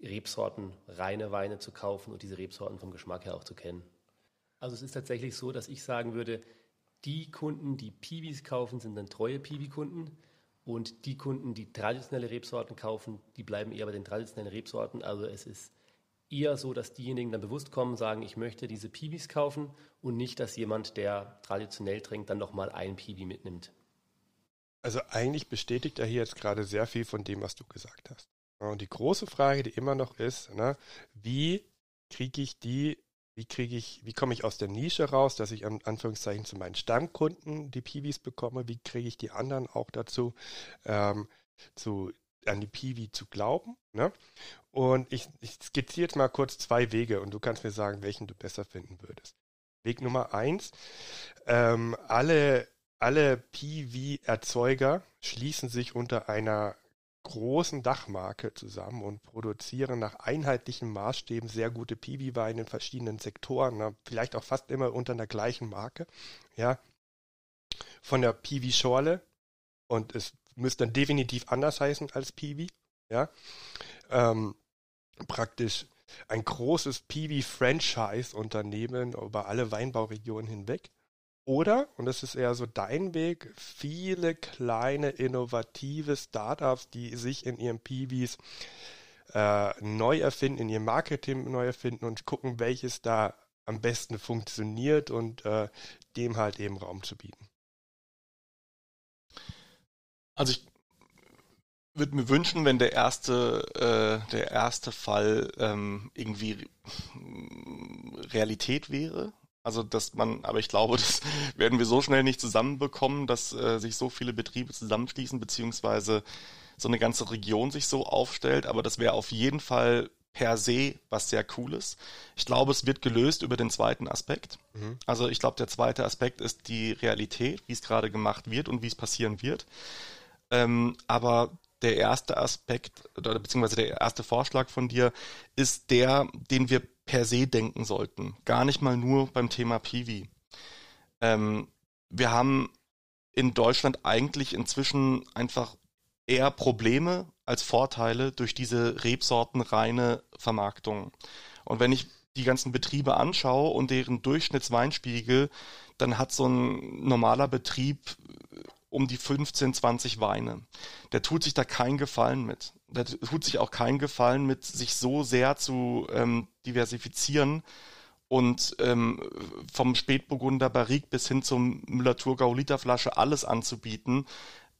Rebsorten, reine Weine zu kaufen und diese Rebsorten vom Geschmack her auch zu kennen. Also es ist tatsächlich so, dass ich sagen würde, die Kunden, die Piwis kaufen, sind dann treue Piwi-Kunden. Und die Kunden, die traditionelle Rebsorten kaufen, die bleiben eher bei den traditionellen Rebsorten. Also es ist eher so, dass diejenigen dann bewusst kommen, sagen, ich möchte diese Piwis kaufen und nicht, dass jemand, der traditionell trinkt, dann nochmal ein Piwi mitnimmt. Also eigentlich bestätigt er hier jetzt gerade sehr viel von dem, was du gesagt hast. Und die große Frage, die immer noch ist, ne, wie kriege ich die wie kriege ich, wie komme ich aus der Nische raus, dass ich an Anführungszeichen zu meinen Stammkunden die Piwis bekomme, wie kriege ich die anderen auch dazu, ähm, zu, an die Piwi zu glauben. Ne? Und ich, ich skizziere jetzt mal kurz zwei Wege und du kannst mir sagen, welchen du besser finden würdest. Weg Nummer eins, ähm, alle, alle Piwi-Erzeuger schließen sich unter einer großen Dachmarke zusammen und produzieren nach einheitlichen Maßstäben sehr gute Piwi-Weine in verschiedenen Sektoren, ne? vielleicht auch fast immer unter der gleichen Marke. Ja, von der Piwi-Schorle und es müsste dann definitiv anders heißen als Piwi. Ja, ähm, praktisch ein großes Piwi-Franchise-Unternehmen über alle Weinbauregionen hinweg. Oder, und das ist eher so dein Weg, viele kleine innovative Startups, die sich in ihren Piwis äh, neu erfinden, in ihrem Marketing neu erfinden und gucken, welches da am besten funktioniert und äh, dem halt eben Raum zu bieten. Also ich würde mir wünschen, wenn der erste, äh, der erste Fall ähm, irgendwie Realität wäre. Also dass man, aber ich glaube, das werden wir so schnell nicht zusammenbekommen, dass äh, sich so viele Betriebe zusammenschließen, beziehungsweise so eine ganze Region sich so aufstellt. Aber das wäre auf jeden Fall per se was sehr Cooles. Ich glaube, es wird gelöst über den zweiten Aspekt. Mhm. Also ich glaube, der zweite Aspekt ist die Realität, wie es gerade gemacht wird und wie es passieren wird. Ähm, aber der erste Aspekt oder beziehungsweise der erste Vorschlag von dir ist der, den wir per se denken sollten. Gar nicht mal nur beim Thema Piwi. Ähm, wir haben in Deutschland eigentlich inzwischen einfach eher Probleme als Vorteile durch diese rebsortenreine Vermarktung. Und wenn ich die ganzen Betriebe anschaue und deren Durchschnittsweinspiegel, dann hat so ein normaler Betrieb um die 15, 20 Weine. Der tut sich da keinen Gefallen mit. Der tut sich auch keinen Gefallen mit, sich so sehr zu ähm, diversifizieren und ähm, vom Spätburgunder Barrique bis hin zum Müller-Thurgau Literflasche alles anzubieten,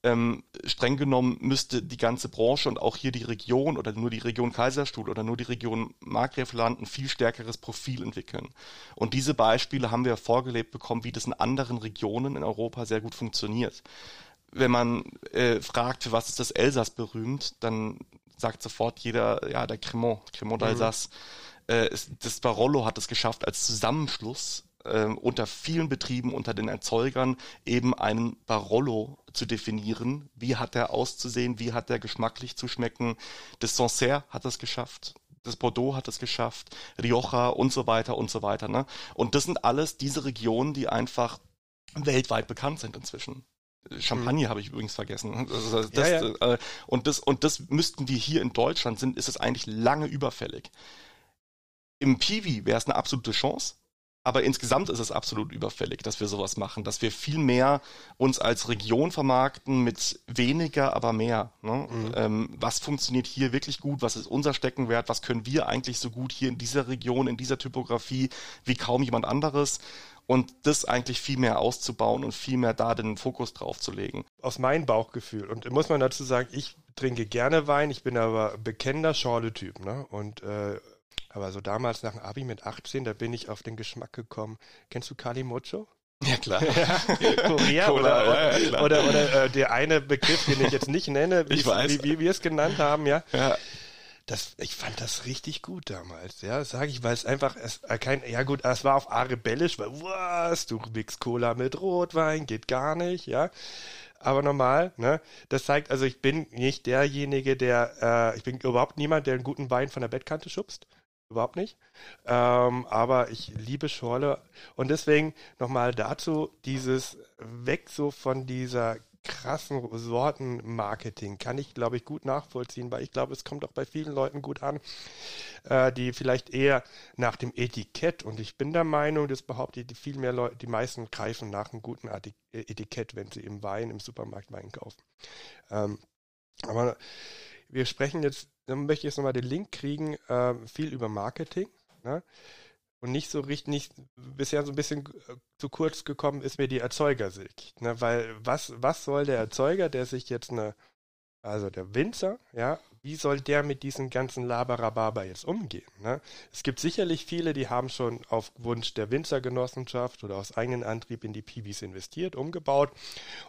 ähm, streng genommen müsste die ganze Branche und auch hier die Region oder nur die Region Kaiserstuhl oder nur die Region Markgräfland ein viel stärkeres Profil entwickeln. Und diese Beispiele haben wir vorgelebt bekommen, wie das in anderen Regionen in Europa sehr gut funktioniert. Wenn man äh, fragt, für was ist das Elsass berühmt, dann sagt sofort jeder, ja, der Cremant, Cremant d'Alsace. Mhm. Äh, das Barolo hat es geschafft, als Zusammenschluss äh, unter vielen Betrieben, unter den Erzeugern eben einen Barolo zu definieren. Wie hat er auszusehen? Wie hat er geschmacklich zu schmecken? Das Sancerre hat es geschafft. Das Bordeaux hat es geschafft, Rioja und so weiter und so weiter. Ne? Und das sind alles diese Regionen, die einfach weltweit bekannt sind inzwischen. Champagner mhm. habe ich übrigens vergessen. Also das, ja, ja. Äh, und das und das müssten wir hier in Deutschland sind, ist es eigentlich lange überfällig. Im Piwi wäre es eine absolute Chance, aber insgesamt ist es absolut überfällig, dass wir sowas machen, dass wir viel mehr uns als Region vermarkten mit weniger, aber mehr. Ne? Mhm. Ähm, was funktioniert hier wirklich gut? Was ist unser Steckenwert? Was können wir eigentlich so gut hier in dieser Region, in dieser Typografie wie kaum jemand anderes? Und das eigentlich viel mehr auszubauen und viel mehr da den Fokus drauf zu legen. Aus meinem Bauchgefühl. Und muss man dazu sagen, ich trinke gerne Wein, ich bin aber bekennender Schorle-Typ. Ne? Und äh, aber so damals nach dem Abi mit 18, da bin ich auf den Geschmack gekommen. Kennst du Kali Mocho? Ja, klar. Korea oder, oder, ja, oder, oder äh, der eine Begriff, den ich jetzt nicht nenne, wie, wie, wie wir es genannt haben, ja. ja. Das, ich fand das richtig gut damals, ja, sage ich, weil es einfach, es, äh, kein, ja gut, es war auf A rebellisch, weil, was, du mix Cola mit Rotwein, geht gar nicht, ja aber normal, ne? Das zeigt, also ich bin nicht derjenige, der, äh, ich bin überhaupt niemand, der einen guten Wein von der Bettkante schubst überhaupt nicht. Ähm, aber ich liebe Schorle und deswegen nochmal dazu dieses weg so von dieser krassen Sortenmarketing kann ich, glaube ich, gut nachvollziehen, weil ich glaube, es kommt auch bei vielen Leuten gut an, äh, die vielleicht eher nach dem Etikett und ich bin der Meinung, das behaupte ich, viel mehr Leute, die meisten greifen nach einem guten Etikett, wenn sie im Wein, im Supermarkt Wein kaufen. Ähm, aber wir sprechen jetzt dann möchte ich jetzt nochmal den Link kriegen, äh, viel über Marketing. Ne? Und nicht so richtig, nicht, bisher so ein bisschen äh, zu kurz gekommen ist mir die Erzeugersicht. Ne? Weil was, was soll der Erzeuger, der sich jetzt eine, also der Winzer, ja, wie soll der mit diesem ganzen Labarababa jetzt umgehen? Ne? Es gibt sicherlich viele, die haben schon auf Wunsch der Winzergenossenschaft oder aus eigenem Antrieb in die Piwis investiert, umgebaut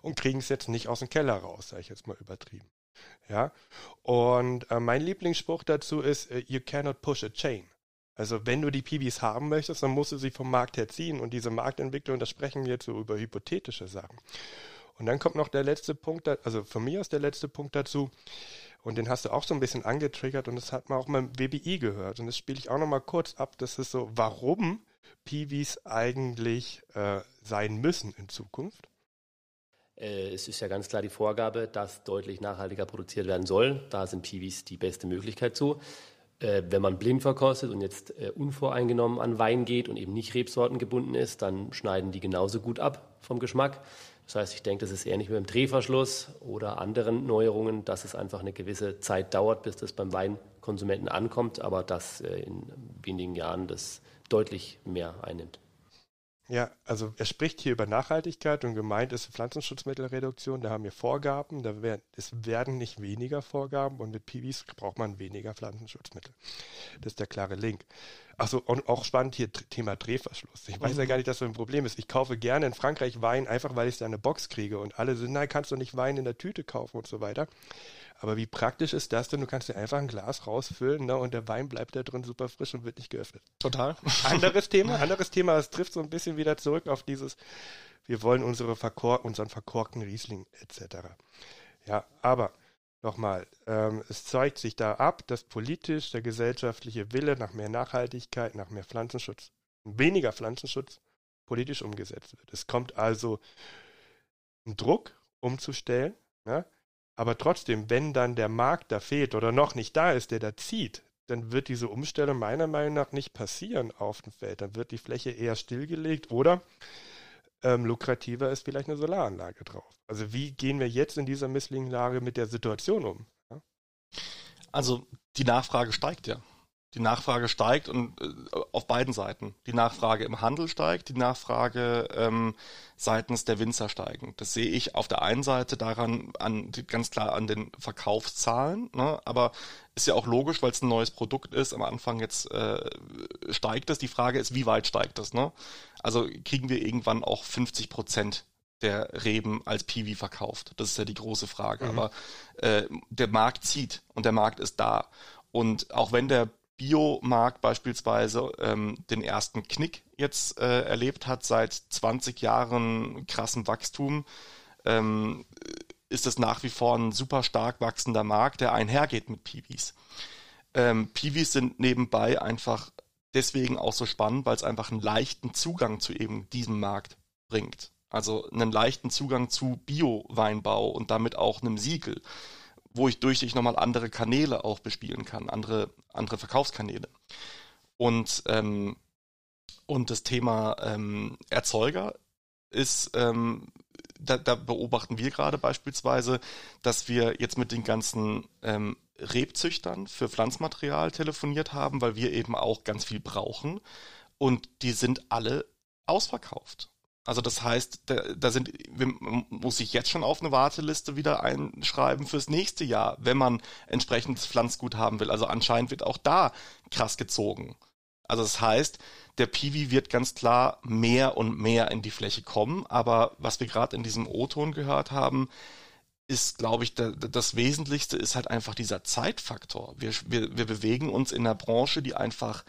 und kriegen es jetzt nicht aus dem Keller raus, sage ich jetzt mal übertrieben. Ja, und äh, mein Lieblingsspruch dazu ist, uh, you cannot push a chain. Also wenn du die PBs haben möchtest, dann musst du sie vom Markt her ziehen und diese Marktentwicklung, das sprechen wir jetzt so über hypothetische Sachen. Und dann kommt noch der letzte Punkt, also von mir aus der letzte Punkt dazu. Und den hast du auch so ein bisschen angetriggert und das hat man auch beim WBI gehört. Und das spiele ich auch nochmal kurz ab. Das ist so, warum Piwis eigentlich äh, sein müssen in Zukunft. Äh, es ist ja ganz klar die Vorgabe, dass deutlich nachhaltiger produziert werden soll. Da sind Piwis die beste Möglichkeit zu. Äh, wenn man blind verkostet und jetzt äh, unvoreingenommen an Wein geht und eben nicht Rebsorten gebunden ist, dann schneiden die genauso gut ab vom Geschmack. Das heißt, ich denke, das ist ähnlich wie beim Drehverschluss oder anderen Neuerungen, dass es einfach eine gewisse Zeit dauert, bis das beim Weinkonsumenten ankommt, aber dass in wenigen Jahren das deutlich mehr einnimmt. Ja, also er spricht hier über Nachhaltigkeit und gemeint ist Pflanzenschutzmittelreduktion. Da haben wir Vorgaben, da werden, es werden nicht weniger Vorgaben und mit PVs braucht man weniger Pflanzenschutzmittel. Das ist der klare Link. Achso, und auch spannend hier Thema Drehverschluss. Ich weiß mhm. ja gar nicht, dass das ein Problem ist. Ich kaufe gerne in Frankreich Wein, einfach weil ich da eine Box kriege und alle sind, nein, kannst du nicht Wein in der Tüte kaufen und so weiter. Aber wie praktisch ist das denn? Du kannst dir einfach ein Glas rausfüllen ne, und der Wein bleibt da drin super frisch und wird nicht geöffnet. Total. Anderes Thema, anderes Thema, es trifft so ein bisschen wieder zurück auf dieses, wir wollen unsere Verkor unseren verkorkten Riesling etc. Ja, aber nochmal, ähm, es zeigt sich da ab, dass politisch der gesellschaftliche Wille nach mehr Nachhaltigkeit, nach mehr Pflanzenschutz, weniger Pflanzenschutz politisch umgesetzt wird. Es kommt also ein Druck umzustellen, ne? Aber trotzdem, wenn dann der Markt da fehlt oder noch nicht da ist, der da zieht, dann wird diese Umstellung meiner Meinung nach nicht passieren auf dem Feld. Dann wird die Fläche eher stillgelegt oder ähm, lukrativer ist vielleicht eine Solaranlage drauf. Also wie gehen wir jetzt in dieser misslichen Lage mit der Situation um? Ja? Also die Nachfrage steigt ja. Die Nachfrage steigt und äh, auf beiden Seiten. Die Nachfrage im Handel steigt, die Nachfrage ähm, seitens der Winzer steigen. Das sehe ich auf der einen Seite daran an ganz klar an den Verkaufszahlen, ne? aber ist ja auch logisch, weil es ein neues Produkt ist. Am Anfang jetzt äh, steigt es. Die Frage ist, wie weit steigt es? Ne? Also kriegen wir irgendwann auch 50 Prozent der Reben als Piwi verkauft? Das ist ja die große Frage. Mhm. Aber äh, der Markt zieht und der Markt ist da. Und auch wenn der Biomarkt beispielsweise ähm, den ersten Knick jetzt äh, erlebt hat seit 20 Jahren krassem Wachstum, ähm, ist es nach wie vor ein super stark wachsender Markt, der einhergeht mit Piwis. Ähm, Piwis sind nebenbei einfach deswegen auch so spannend, weil es einfach einen leichten Zugang zu eben diesem Markt bringt. Also einen leichten Zugang zu Bio-Weinbau und damit auch einem Siegel wo ich durch dich nochmal andere Kanäle auch bespielen kann, andere, andere Verkaufskanäle. Und, ähm, und das Thema ähm, Erzeuger ist, ähm, da, da beobachten wir gerade beispielsweise, dass wir jetzt mit den ganzen ähm, Rebzüchtern für Pflanzmaterial telefoniert haben, weil wir eben auch ganz viel brauchen. Und die sind alle ausverkauft. Also das heißt, da, da sind, muss ich jetzt schon auf eine Warteliste wieder einschreiben fürs nächste Jahr, wenn man entsprechendes Pflanzgut haben will. Also anscheinend wird auch da krass gezogen. Also das heißt, der Piwi wird ganz klar mehr und mehr in die Fläche kommen. Aber was wir gerade in diesem O-Ton gehört haben, ist, glaube ich, das Wesentlichste ist halt einfach dieser Zeitfaktor. Wir, wir, wir bewegen uns in einer Branche, die einfach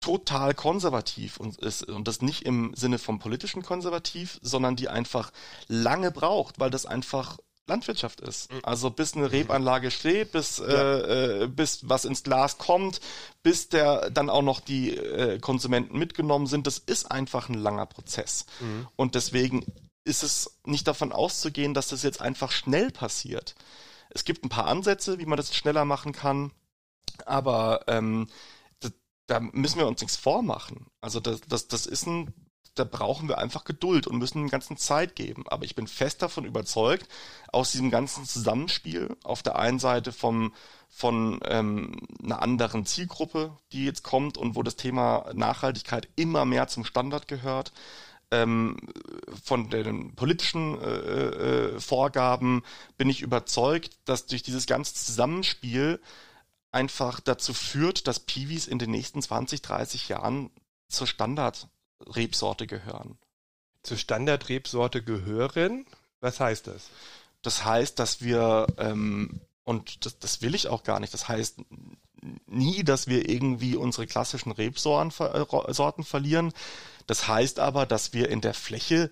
total konservativ und ist und das nicht im Sinne vom politischen konservativ, sondern die einfach lange braucht, weil das einfach Landwirtschaft ist. Mhm. Also bis eine Rebanlage steht, bis ja. äh, äh, bis was ins Glas kommt, bis der dann auch noch die äh, Konsumenten mitgenommen sind, das ist einfach ein langer Prozess. Mhm. Und deswegen ist es nicht davon auszugehen, dass das jetzt einfach schnell passiert. Es gibt ein paar Ansätze, wie man das schneller machen kann, aber ähm, da müssen wir uns nichts vormachen. Also das, das, das ist ein, da brauchen wir einfach Geduld und müssen dem Ganzen Zeit geben. Aber ich bin fest davon überzeugt, aus diesem ganzen Zusammenspiel, auf der einen Seite vom, von ähm, einer anderen Zielgruppe, die jetzt kommt und wo das Thema Nachhaltigkeit immer mehr zum Standard gehört, ähm, von den politischen äh, äh, Vorgaben bin ich überzeugt, dass durch dieses ganze Zusammenspiel einfach dazu führt, dass Piwis in den nächsten 20, 30 Jahren zur Standardrebsorte gehören. Zur Standardrebsorte gehören? Was heißt das? Das heißt, dass wir, ähm, und das, das will ich auch gar nicht, das heißt nie, dass wir irgendwie unsere klassischen Rebsorten äh, verlieren. Das heißt aber, dass wir in der Fläche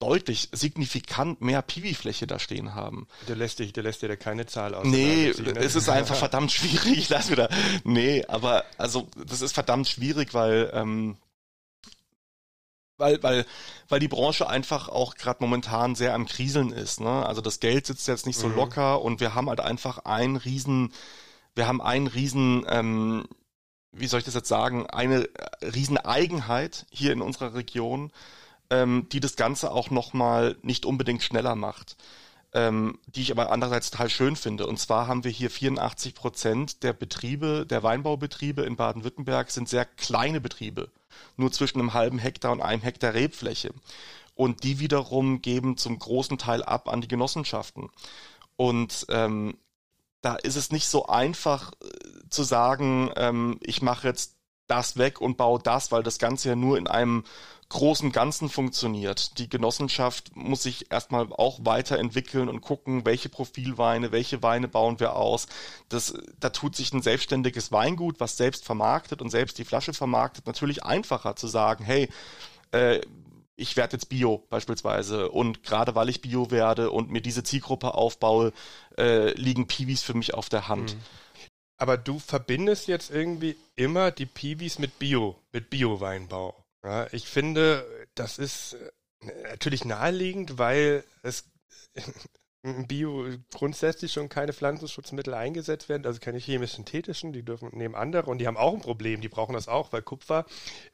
deutlich, signifikant mehr Piwi-Fläche da stehen haben. Der lässt, dich, der lässt dir da keine Zahl aus. Nee, ne? es ist einfach verdammt schwierig. Ich lass wieder. Nee, aber also das ist verdammt schwierig, weil ähm, weil, weil, weil die Branche einfach auch gerade momentan sehr am Krieseln ist. Ne? Also das Geld sitzt jetzt nicht so mhm. locker und wir haben halt einfach einen riesen, wir haben einen riesen, ähm, wie soll ich das jetzt sagen, eine riesen Eigenheit hier in unserer Region, ähm, die das Ganze auch nochmal nicht unbedingt schneller macht. Ähm, die ich aber andererseits total schön finde. Und zwar haben wir hier 84 Prozent der Betriebe, der Weinbaubetriebe in Baden-Württemberg sind sehr kleine Betriebe. Nur zwischen einem halben Hektar und einem Hektar Rebfläche. Und die wiederum geben zum großen Teil ab an die Genossenschaften. Und ähm, da ist es nicht so einfach äh, zu sagen, ähm, ich mache jetzt das weg und baue das, weil das Ganze ja nur in einem großen Ganzen funktioniert. Die Genossenschaft muss sich erstmal auch weiterentwickeln und gucken, welche Profilweine, welche Weine bauen wir aus. Das, da tut sich ein selbstständiges Weingut, was selbst vermarktet und selbst die Flasche vermarktet, natürlich einfacher zu sagen, hey, äh, ich werde jetzt Bio beispielsweise und gerade weil ich Bio werde und mir diese Zielgruppe aufbaue, äh, liegen Piwis für mich auf der Hand. Mhm. Aber du verbindest jetzt irgendwie immer die Piwis mit Bio, mit Bio-Weinbau. Ja, ich finde, das ist äh, natürlich naheliegend, weil es Bio grundsätzlich schon keine Pflanzenschutzmittel eingesetzt werden, also keine chemisch-synthetischen, die dürfen nehmen andere und die haben auch ein Problem, die brauchen das auch, weil Kupfer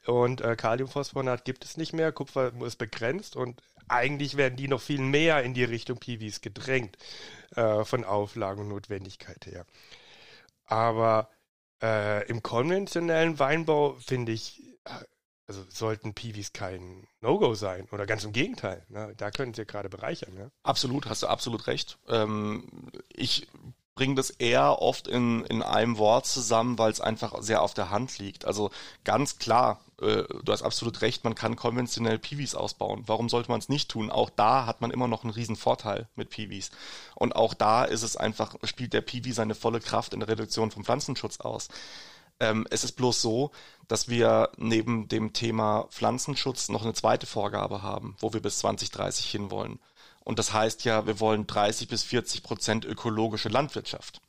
und äh, Kaliumphosphonat gibt es nicht mehr, Kupfer ist begrenzt und eigentlich werden die noch viel mehr in die Richtung Piwis gedrängt äh, von Auflagen und Notwendigkeit her. Aber äh, im konventionellen Weinbau finde ich, also sollten Piwis kein No-Go sein oder ganz im Gegenteil. Ne? Da können sie gerade bereichern. Ne? Absolut, hast du absolut recht. Ähm, ich bringe das eher oft in, in einem Wort zusammen, weil es einfach sehr auf der Hand liegt. Also ganz klar, äh, du hast absolut recht, man kann konventionell Piwis ausbauen. Warum sollte man es nicht tun? Auch da hat man immer noch einen riesen Vorteil mit Piwis. Und auch da ist es einfach, spielt der Piwi seine volle Kraft in der Reduktion vom Pflanzenschutz aus. Ähm, es ist bloß so, dass wir neben dem Thema Pflanzenschutz noch eine zweite Vorgabe haben, wo wir bis 2030 hinwollen. Und das heißt ja, wir wollen 30 bis 40 Prozent ökologische Landwirtschaft.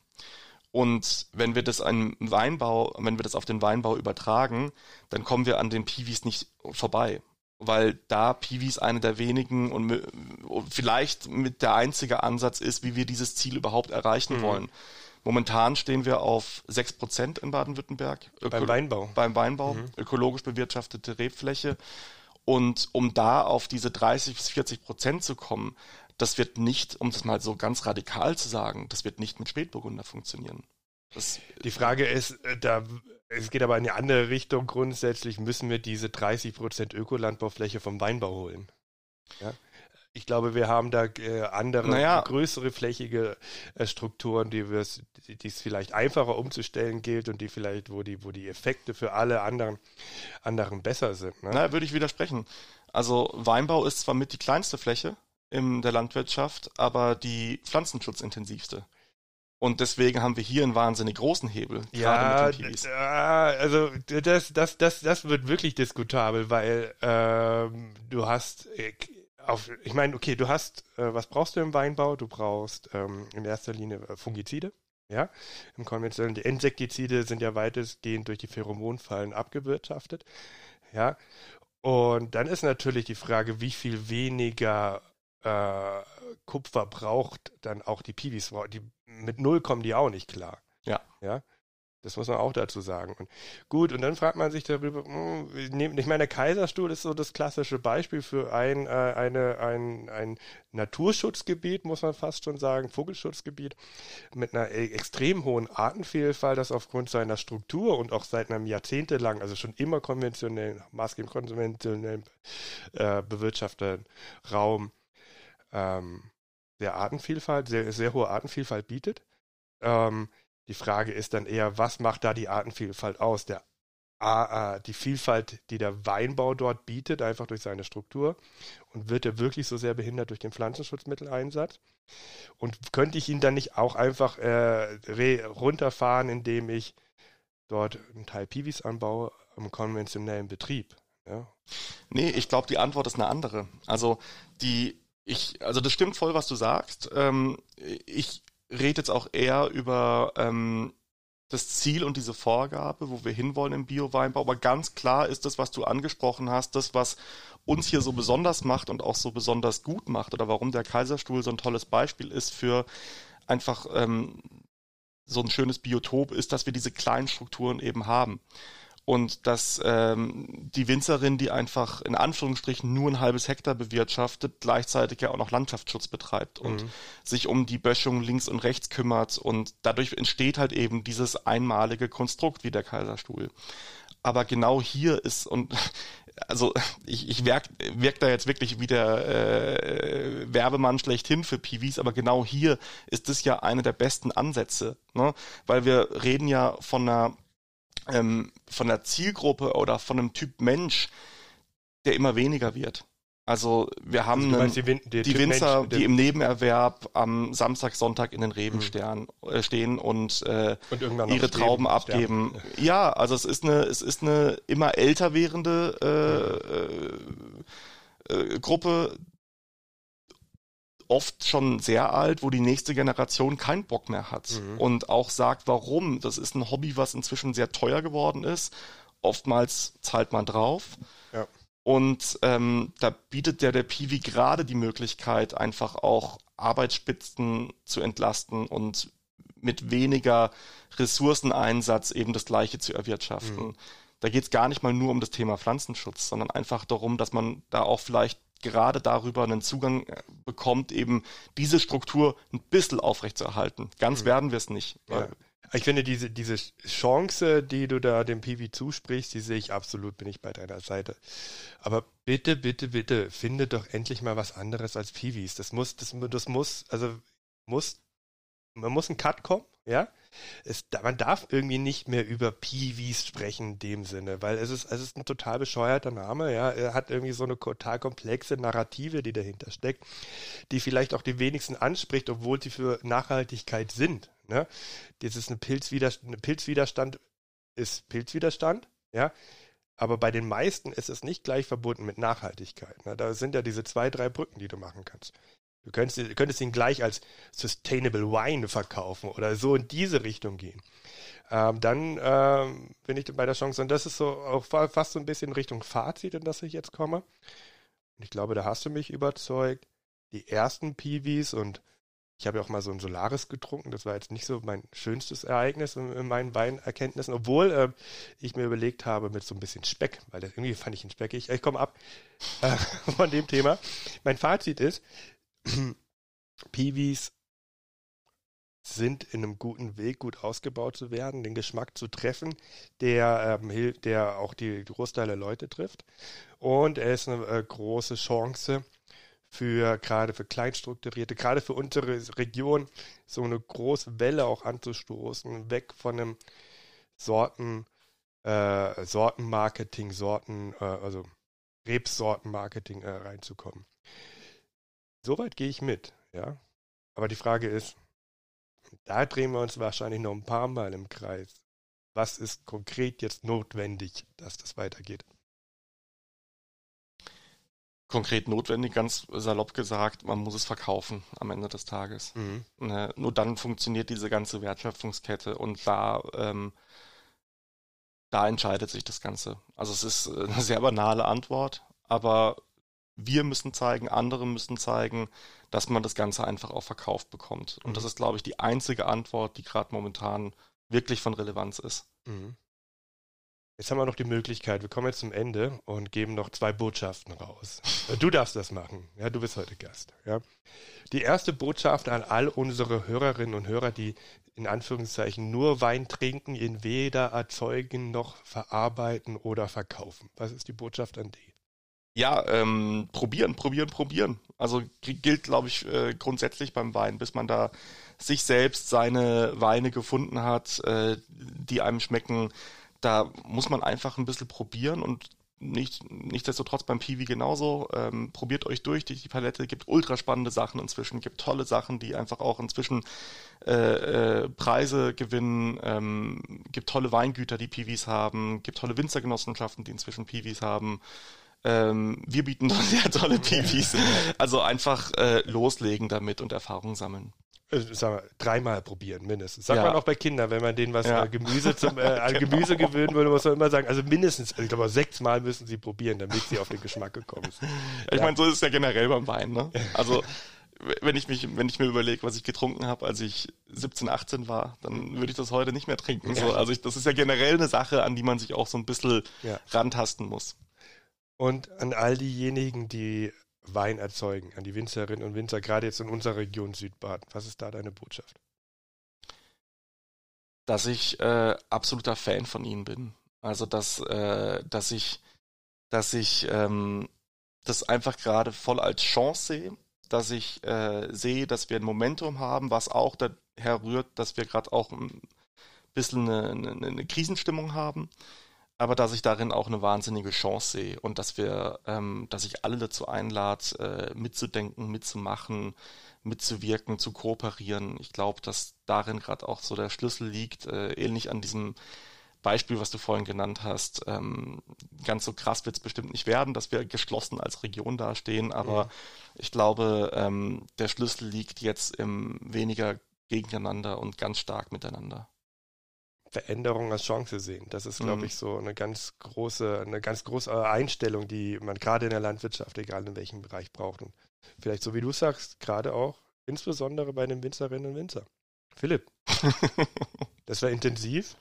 Und wenn wir das an Weinbau, wenn wir das auf den Weinbau übertragen, dann kommen wir an den Piwis nicht vorbei. Weil da Piwis eine der wenigen und vielleicht mit der einzige Ansatz ist, wie wir dieses Ziel überhaupt erreichen mhm. wollen. Momentan stehen wir auf 6% in Baden-Württemberg. Beim Weinbau. Beim Weinbau, mhm. ökologisch bewirtschaftete Rebfläche. Und um da auf diese 30 bis 40 Prozent zu kommen, das wird nicht, um das mal so ganz radikal zu sagen, das wird nicht mit Spätburgunder funktionieren. Das, die Frage ist, äh, da, es geht aber in eine andere Richtung. Grundsätzlich müssen wir diese 30 Prozent Ökolandbaufläche vom Weinbau holen. Ja? Ich glaube, wir haben da äh, andere, naja. größere flächige äh, Strukturen, die es die es vielleicht einfacher umzustellen gilt und die vielleicht, wo die, wo die Effekte für alle anderen, anderen besser sind. Ne? Na, würde ich widersprechen. Also Weinbau ist zwar mit die kleinste Fläche in der Landwirtschaft, aber die pflanzenschutzintensivste. Und deswegen haben wir hier einen wahnsinnig großen Hebel. Ja, also das, das, das, das wird wirklich diskutabel, weil ähm, du hast, äh, auf, ich meine, okay, du hast, äh, was brauchst du im Weinbau? Du brauchst ähm, in erster Linie äh, Fungizide. Ja, im konventionellen, die Insektizide sind ja weitestgehend durch die Pheromonfallen abgewirtschaftet. Ja, und dann ist natürlich die Frage, wie viel weniger äh, Kupfer braucht dann auch die Piwis. Die, mit Null kommen die auch nicht klar. Ja. Ja. Das muss man auch dazu sagen. Und gut, und dann fragt man sich darüber, hm, ich meine, der Kaiserstuhl ist so das klassische Beispiel für ein, äh, eine, ein, ein Naturschutzgebiet, muss man fast schon sagen, Vogelschutzgebiet, mit einer e, extrem hohen Artenvielfalt, das aufgrund seiner Struktur und auch seit einem Jahrzehnte lang, also schon immer konventionell, maßgeblich konventionell äh, bewirtschafteten Raum, ähm, sehr Artenvielfalt, sehr, sehr hohe Artenvielfalt bietet. Ähm, die Frage ist dann eher, was macht da die Artenvielfalt aus? Der, äh, die Vielfalt, die der Weinbau dort bietet, einfach durch seine Struktur. Und wird er wirklich so sehr behindert durch den Pflanzenschutzmitteleinsatz? Und könnte ich ihn dann nicht auch einfach äh, runterfahren, indem ich dort einen Teil Piwis anbaue im konventionellen Betrieb? Ja? Nee, ich glaube, die Antwort ist eine andere. Also die, ich, also das stimmt voll, was du sagst. Ähm, ich rede jetzt auch eher über ähm, das Ziel und diese Vorgabe, wo wir hinwollen im Bio-Weinbau. Aber ganz klar ist das, was du angesprochen hast, das, was uns hier so besonders macht und auch so besonders gut macht oder warum der Kaiserstuhl so ein tolles Beispiel ist für einfach ähm, so ein schönes Biotop, ist, dass wir diese kleinen Strukturen eben haben und dass ähm, die Winzerin, die einfach in Anführungsstrichen nur ein halbes Hektar bewirtschaftet, gleichzeitig ja auch noch Landschaftsschutz betreibt und mhm. sich um die Böschung links und rechts kümmert und dadurch entsteht halt eben dieses einmalige Konstrukt wie der Kaiserstuhl. Aber genau hier ist und also ich, ich wirk, wirk da jetzt wirklich wie der äh, Werbemann schlechthin für PVs, aber genau hier ist es ja eine der besten Ansätze, ne? weil wir reden ja von einer ähm, von der Zielgruppe oder von einem Typ Mensch, der immer weniger wird. Also wir haben also einen, die, die Winzer, Mensch, die im Nebenerwerb am Samstag, Sonntag in den Reben mhm. äh, stehen und, äh, und ihre Trauben abgeben. Sterben. Ja, also es ist eine, es ist eine immer älter werdende äh, äh, Gruppe, oft schon sehr alt, wo die nächste Generation keinen Bock mehr hat mhm. und auch sagt, warum. Das ist ein Hobby, was inzwischen sehr teuer geworden ist. Oftmals zahlt man drauf. Ja. Und ähm, da bietet der, der Piwi gerade die Möglichkeit, einfach auch Arbeitsspitzen zu entlasten und mit weniger Ressourceneinsatz eben das Gleiche zu erwirtschaften. Mhm. Da geht es gar nicht mal nur um das Thema Pflanzenschutz, sondern einfach darum, dass man da auch vielleicht gerade darüber einen Zugang äh, bekommt, eben diese Struktur ein bisschen aufrechtzuerhalten. Ganz mhm. werden wir es nicht. Ja. Ich finde, diese, diese Chance, die du da dem Piwi zusprichst, die sehe ich absolut, bin ich bei deiner Seite. Aber bitte, bitte, bitte, finde doch endlich mal was anderes als Piwis. Das muss, das, das muss, also muss, man muss einen Cut kommen, ja es, man darf irgendwie nicht mehr über Peewees sprechen in dem Sinne, weil es ist, es ist ein total bescheuerter Name, ja. Er hat irgendwie so eine total komplexe Narrative, die dahinter steckt, die vielleicht auch die wenigsten anspricht, obwohl sie für Nachhaltigkeit sind. Ne? Das ist eine Pilzwiderstand, eine Pilzwiderstand ist Pilzwiderstand, ja. Aber bei den meisten ist es nicht gleich verbunden mit Nachhaltigkeit. Ne? Da sind ja diese zwei, drei Brücken, die du machen kannst. Du könntest, könntest ihn gleich als Sustainable Wine verkaufen oder so in diese Richtung gehen. Ähm, dann ähm, bin ich bei der Chance, und das ist so auch fast so ein bisschen Richtung Fazit, in das ich jetzt komme. Und ich glaube, da hast du mich überzeugt. Die ersten Piwis und ich habe ja auch mal so ein Solaris getrunken. Das war jetzt nicht so mein schönstes Ereignis in, in meinen Weinerkenntnissen, obwohl äh, ich mir überlegt habe mit so ein bisschen Speck, weil das irgendwie fand ich ihn speckig. Ich komme ab äh, von dem Thema. Mein Fazit ist, Piwis sind in einem guten Weg, gut ausgebaut zu werden, den Geschmack zu treffen, der, ähm, der auch die Großteil der Leute trifft. Und er ist eine äh, große Chance für gerade für kleinstrukturierte, gerade für unsere Region, so eine große Welle auch anzustoßen, weg von einem Sorten, äh, Sortenmarketing, Sorten, äh, also Rebsortenmarketing äh, reinzukommen. Soweit gehe ich mit, ja. Aber die Frage ist, da drehen wir uns wahrscheinlich noch ein paar Mal im Kreis. Was ist konkret jetzt notwendig, dass das weitergeht? Konkret notwendig, ganz salopp gesagt, man muss es verkaufen am Ende des Tages. Mhm. Ne, nur dann funktioniert diese ganze Wertschöpfungskette und da, ähm, da entscheidet sich das Ganze. Also es ist eine sehr banale Antwort, aber wir müssen zeigen, andere müssen zeigen, dass man das Ganze einfach auch verkauft bekommt. Und mhm. das ist, glaube ich, die einzige Antwort, die gerade momentan wirklich von Relevanz ist. Mhm. Jetzt haben wir noch die Möglichkeit, wir kommen jetzt zum Ende und geben noch zwei Botschaften raus. Du darfst das machen. Ja, du bist heute Gast. Ja. Die erste Botschaft an all unsere Hörerinnen und Hörer, die in Anführungszeichen nur Wein trinken, ihn weder erzeugen noch verarbeiten oder verkaufen. Was ist die Botschaft an die? Ja, ähm, probieren, probieren, probieren. Also gilt, glaube ich, äh, grundsätzlich beim Wein, bis man da sich selbst seine Weine gefunden hat, äh, die einem schmecken. Da muss man einfach ein bisschen probieren und nicht, nichtsdestotrotz beim Piwi genauso. Ähm, probiert euch durch die, die Palette, gibt ultra spannende Sachen inzwischen, gibt tolle Sachen, die einfach auch inzwischen äh, äh, Preise gewinnen, ähm, gibt tolle Weingüter, die Piwis haben, gibt tolle Winzergenossenschaften, die inzwischen Piwis haben. Ähm, wir bieten doch sehr tolle Piwis. Also einfach äh, loslegen damit und Erfahrung sammeln. Äh, sag mal, dreimal probieren, mindestens. Sagt ja. man auch bei Kindern, wenn man denen was ja. äh, Gemüse zum äh, an genau. Gemüse gewöhnen würde, muss man immer sagen, also mindestens, ich glaube, sechsmal müssen sie probieren, damit sie auf den Geschmack gekommen sind. ich meine, so ist es ja generell beim Wein, ne? Also wenn ich mich, wenn ich mir überlege, was ich getrunken habe, als ich 17, 18 war, dann würde ich das heute nicht mehr trinken. So, also ich, das ist ja generell eine Sache, an die man sich auch so ein bisschen rantasten muss. Und an all diejenigen, die Wein erzeugen, an die Winzerinnen und Winzer, gerade jetzt in unserer Region Südbaden. Was ist da deine Botschaft? Dass ich äh, absoluter Fan von ihnen bin. Also dass, äh, dass ich, dass ich ähm, das einfach gerade voll als Chance sehe, dass ich äh, sehe, dass wir ein Momentum haben, was auch daher rührt, dass wir gerade auch ein bisschen eine, eine, eine Krisenstimmung haben aber dass ich darin auch eine wahnsinnige Chance sehe und dass wir, ähm, dass ich alle dazu einlade, äh, mitzudenken, mitzumachen, mitzuwirken, zu kooperieren. Ich glaube, dass darin gerade auch so der Schlüssel liegt, äh, ähnlich an diesem Beispiel, was du vorhin genannt hast. Ähm, ganz so krass wird es bestimmt nicht werden, dass wir geschlossen als Region dastehen, aber mhm. ich glaube, ähm, der Schlüssel liegt jetzt im weniger gegeneinander und ganz stark miteinander. Veränderung als Chance sehen. Das ist, glaube mhm. ich, so eine ganz große, eine ganz große Einstellung, die man gerade in der Landwirtschaft, egal in welchem Bereich braucht. Und vielleicht, so wie du sagst, gerade auch, insbesondere bei den Winzerinnen und Winzer. Philipp, das war intensiv.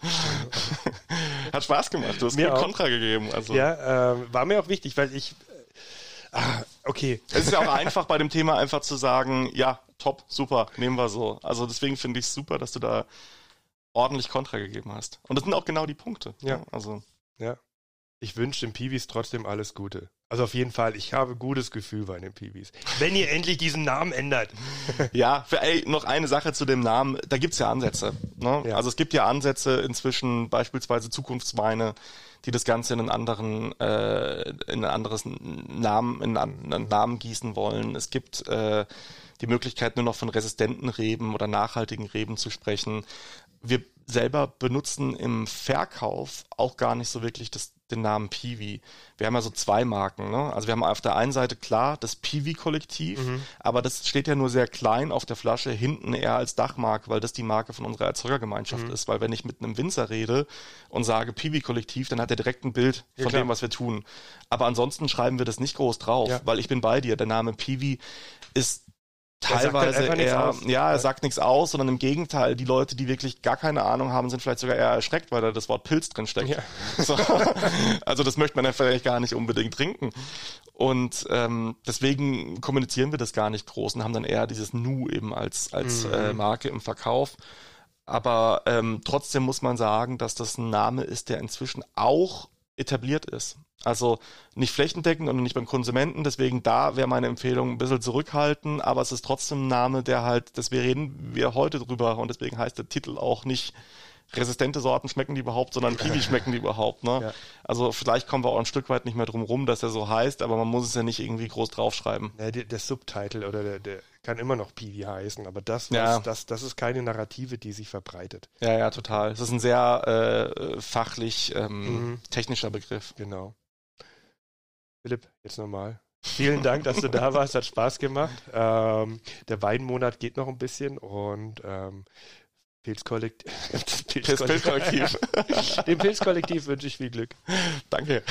Hat Spaß gemacht. Du hast mir Kontra gegeben. Also. Ja, äh, war mir auch wichtig, weil ich. Äh, ah, okay. Es ist ja auch einfach bei dem Thema einfach zu sagen, ja, top, super, nehmen wir so. Also deswegen finde ich es super, dass du da ordentlich Kontra gegeben hast. Und das sind auch genau die Punkte. Ja. Also. Ja. Ich wünsche den Piwis trotzdem alles Gute. Also auf jeden Fall, ich habe gutes Gefühl bei den Piwis. Wenn ihr endlich diesen Namen ändert. ja, für, ey, noch eine Sache zu dem Namen. Da gibt's ja Ansätze. Ne? Ja. Also es gibt ja Ansätze inzwischen, beispielsweise Zukunftsweine, die das Ganze in einen anderen, äh, in ein anderes Namen, in einen Namen gießen wollen. Es gibt äh, die Möglichkeit, nur noch von resistenten Reben oder nachhaltigen Reben zu sprechen wir selber benutzen im Verkauf auch gar nicht so wirklich das, den Namen Piwi. Wir haben ja so zwei Marken. Ne? Also wir haben auf der einen Seite klar das Piwi-Kollektiv, mhm. aber das steht ja nur sehr klein auf der Flasche, hinten eher als Dachmarke, weil das die Marke von unserer Erzeugergemeinschaft mhm. ist. Weil wenn ich mit einem Winzer rede und sage Piwi-Kollektiv, dann hat er direkt ein Bild ja, von klar. dem, was wir tun. Aber ansonsten schreiben wir das nicht groß drauf, ja. weil ich bin bei dir. Der Name Piwi ist teilweise eher, ja, er sagt nichts aus, sondern im Gegenteil, die Leute, die wirklich gar keine Ahnung haben, sind vielleicht sogar eher erschreckt, weil da das Wort Pilz drin steckt. Ja. So. Also das möchte man ja vielleicht gar nicht unbedingt trinken. Und ähm, deswegen kommunizieren wir das gar nicht groß und haben dann eher dieses Nu eben als, als mhm. äh, Marke im Verkauf. Aber ähm, trotzdem muss man sagen, dass das ein Name ist, der inzwischen auch etabliert ist. Also nicht flächendeckend und nicht beim Konsumenten, deswegen da wäre meine Empfehlung ein bisschen zurückhalten, aber es ist trotzdem ein Name, der halt, das wir reden wir heute drüber und deswegen heißt der Titel auch nicht resistente Sorten schmecken die überhaupt, sondern Kiwi schmecken die überhaupt. Ne? Ja. Also vielleicht kommen wir auch ein Stück weit nicht mehr drum rum, dass er so heißt, aber man muss es ja nicht irgendwie groß draufschreiben. Ja, der, der Subtitle oder der, der kann immer noch Piwi heißen, aber das, ja. das, das ist keine Narrative, die sich verbreitet. Ja, ja, total. Es ist ein sehr äh, fachlich ähm, mhm. technischer Begriff. Genau. Philipp, jetzt nochmal. Vielen Dank, dass du da warst, hat Spaß gemacht. Ähm, der Weinmonat geht noch ein bisschen und ähm, Pilzkollektiv. Pilzkollektiv. Dem Pilzkollektiv wünsche ich viel Glück. Danke.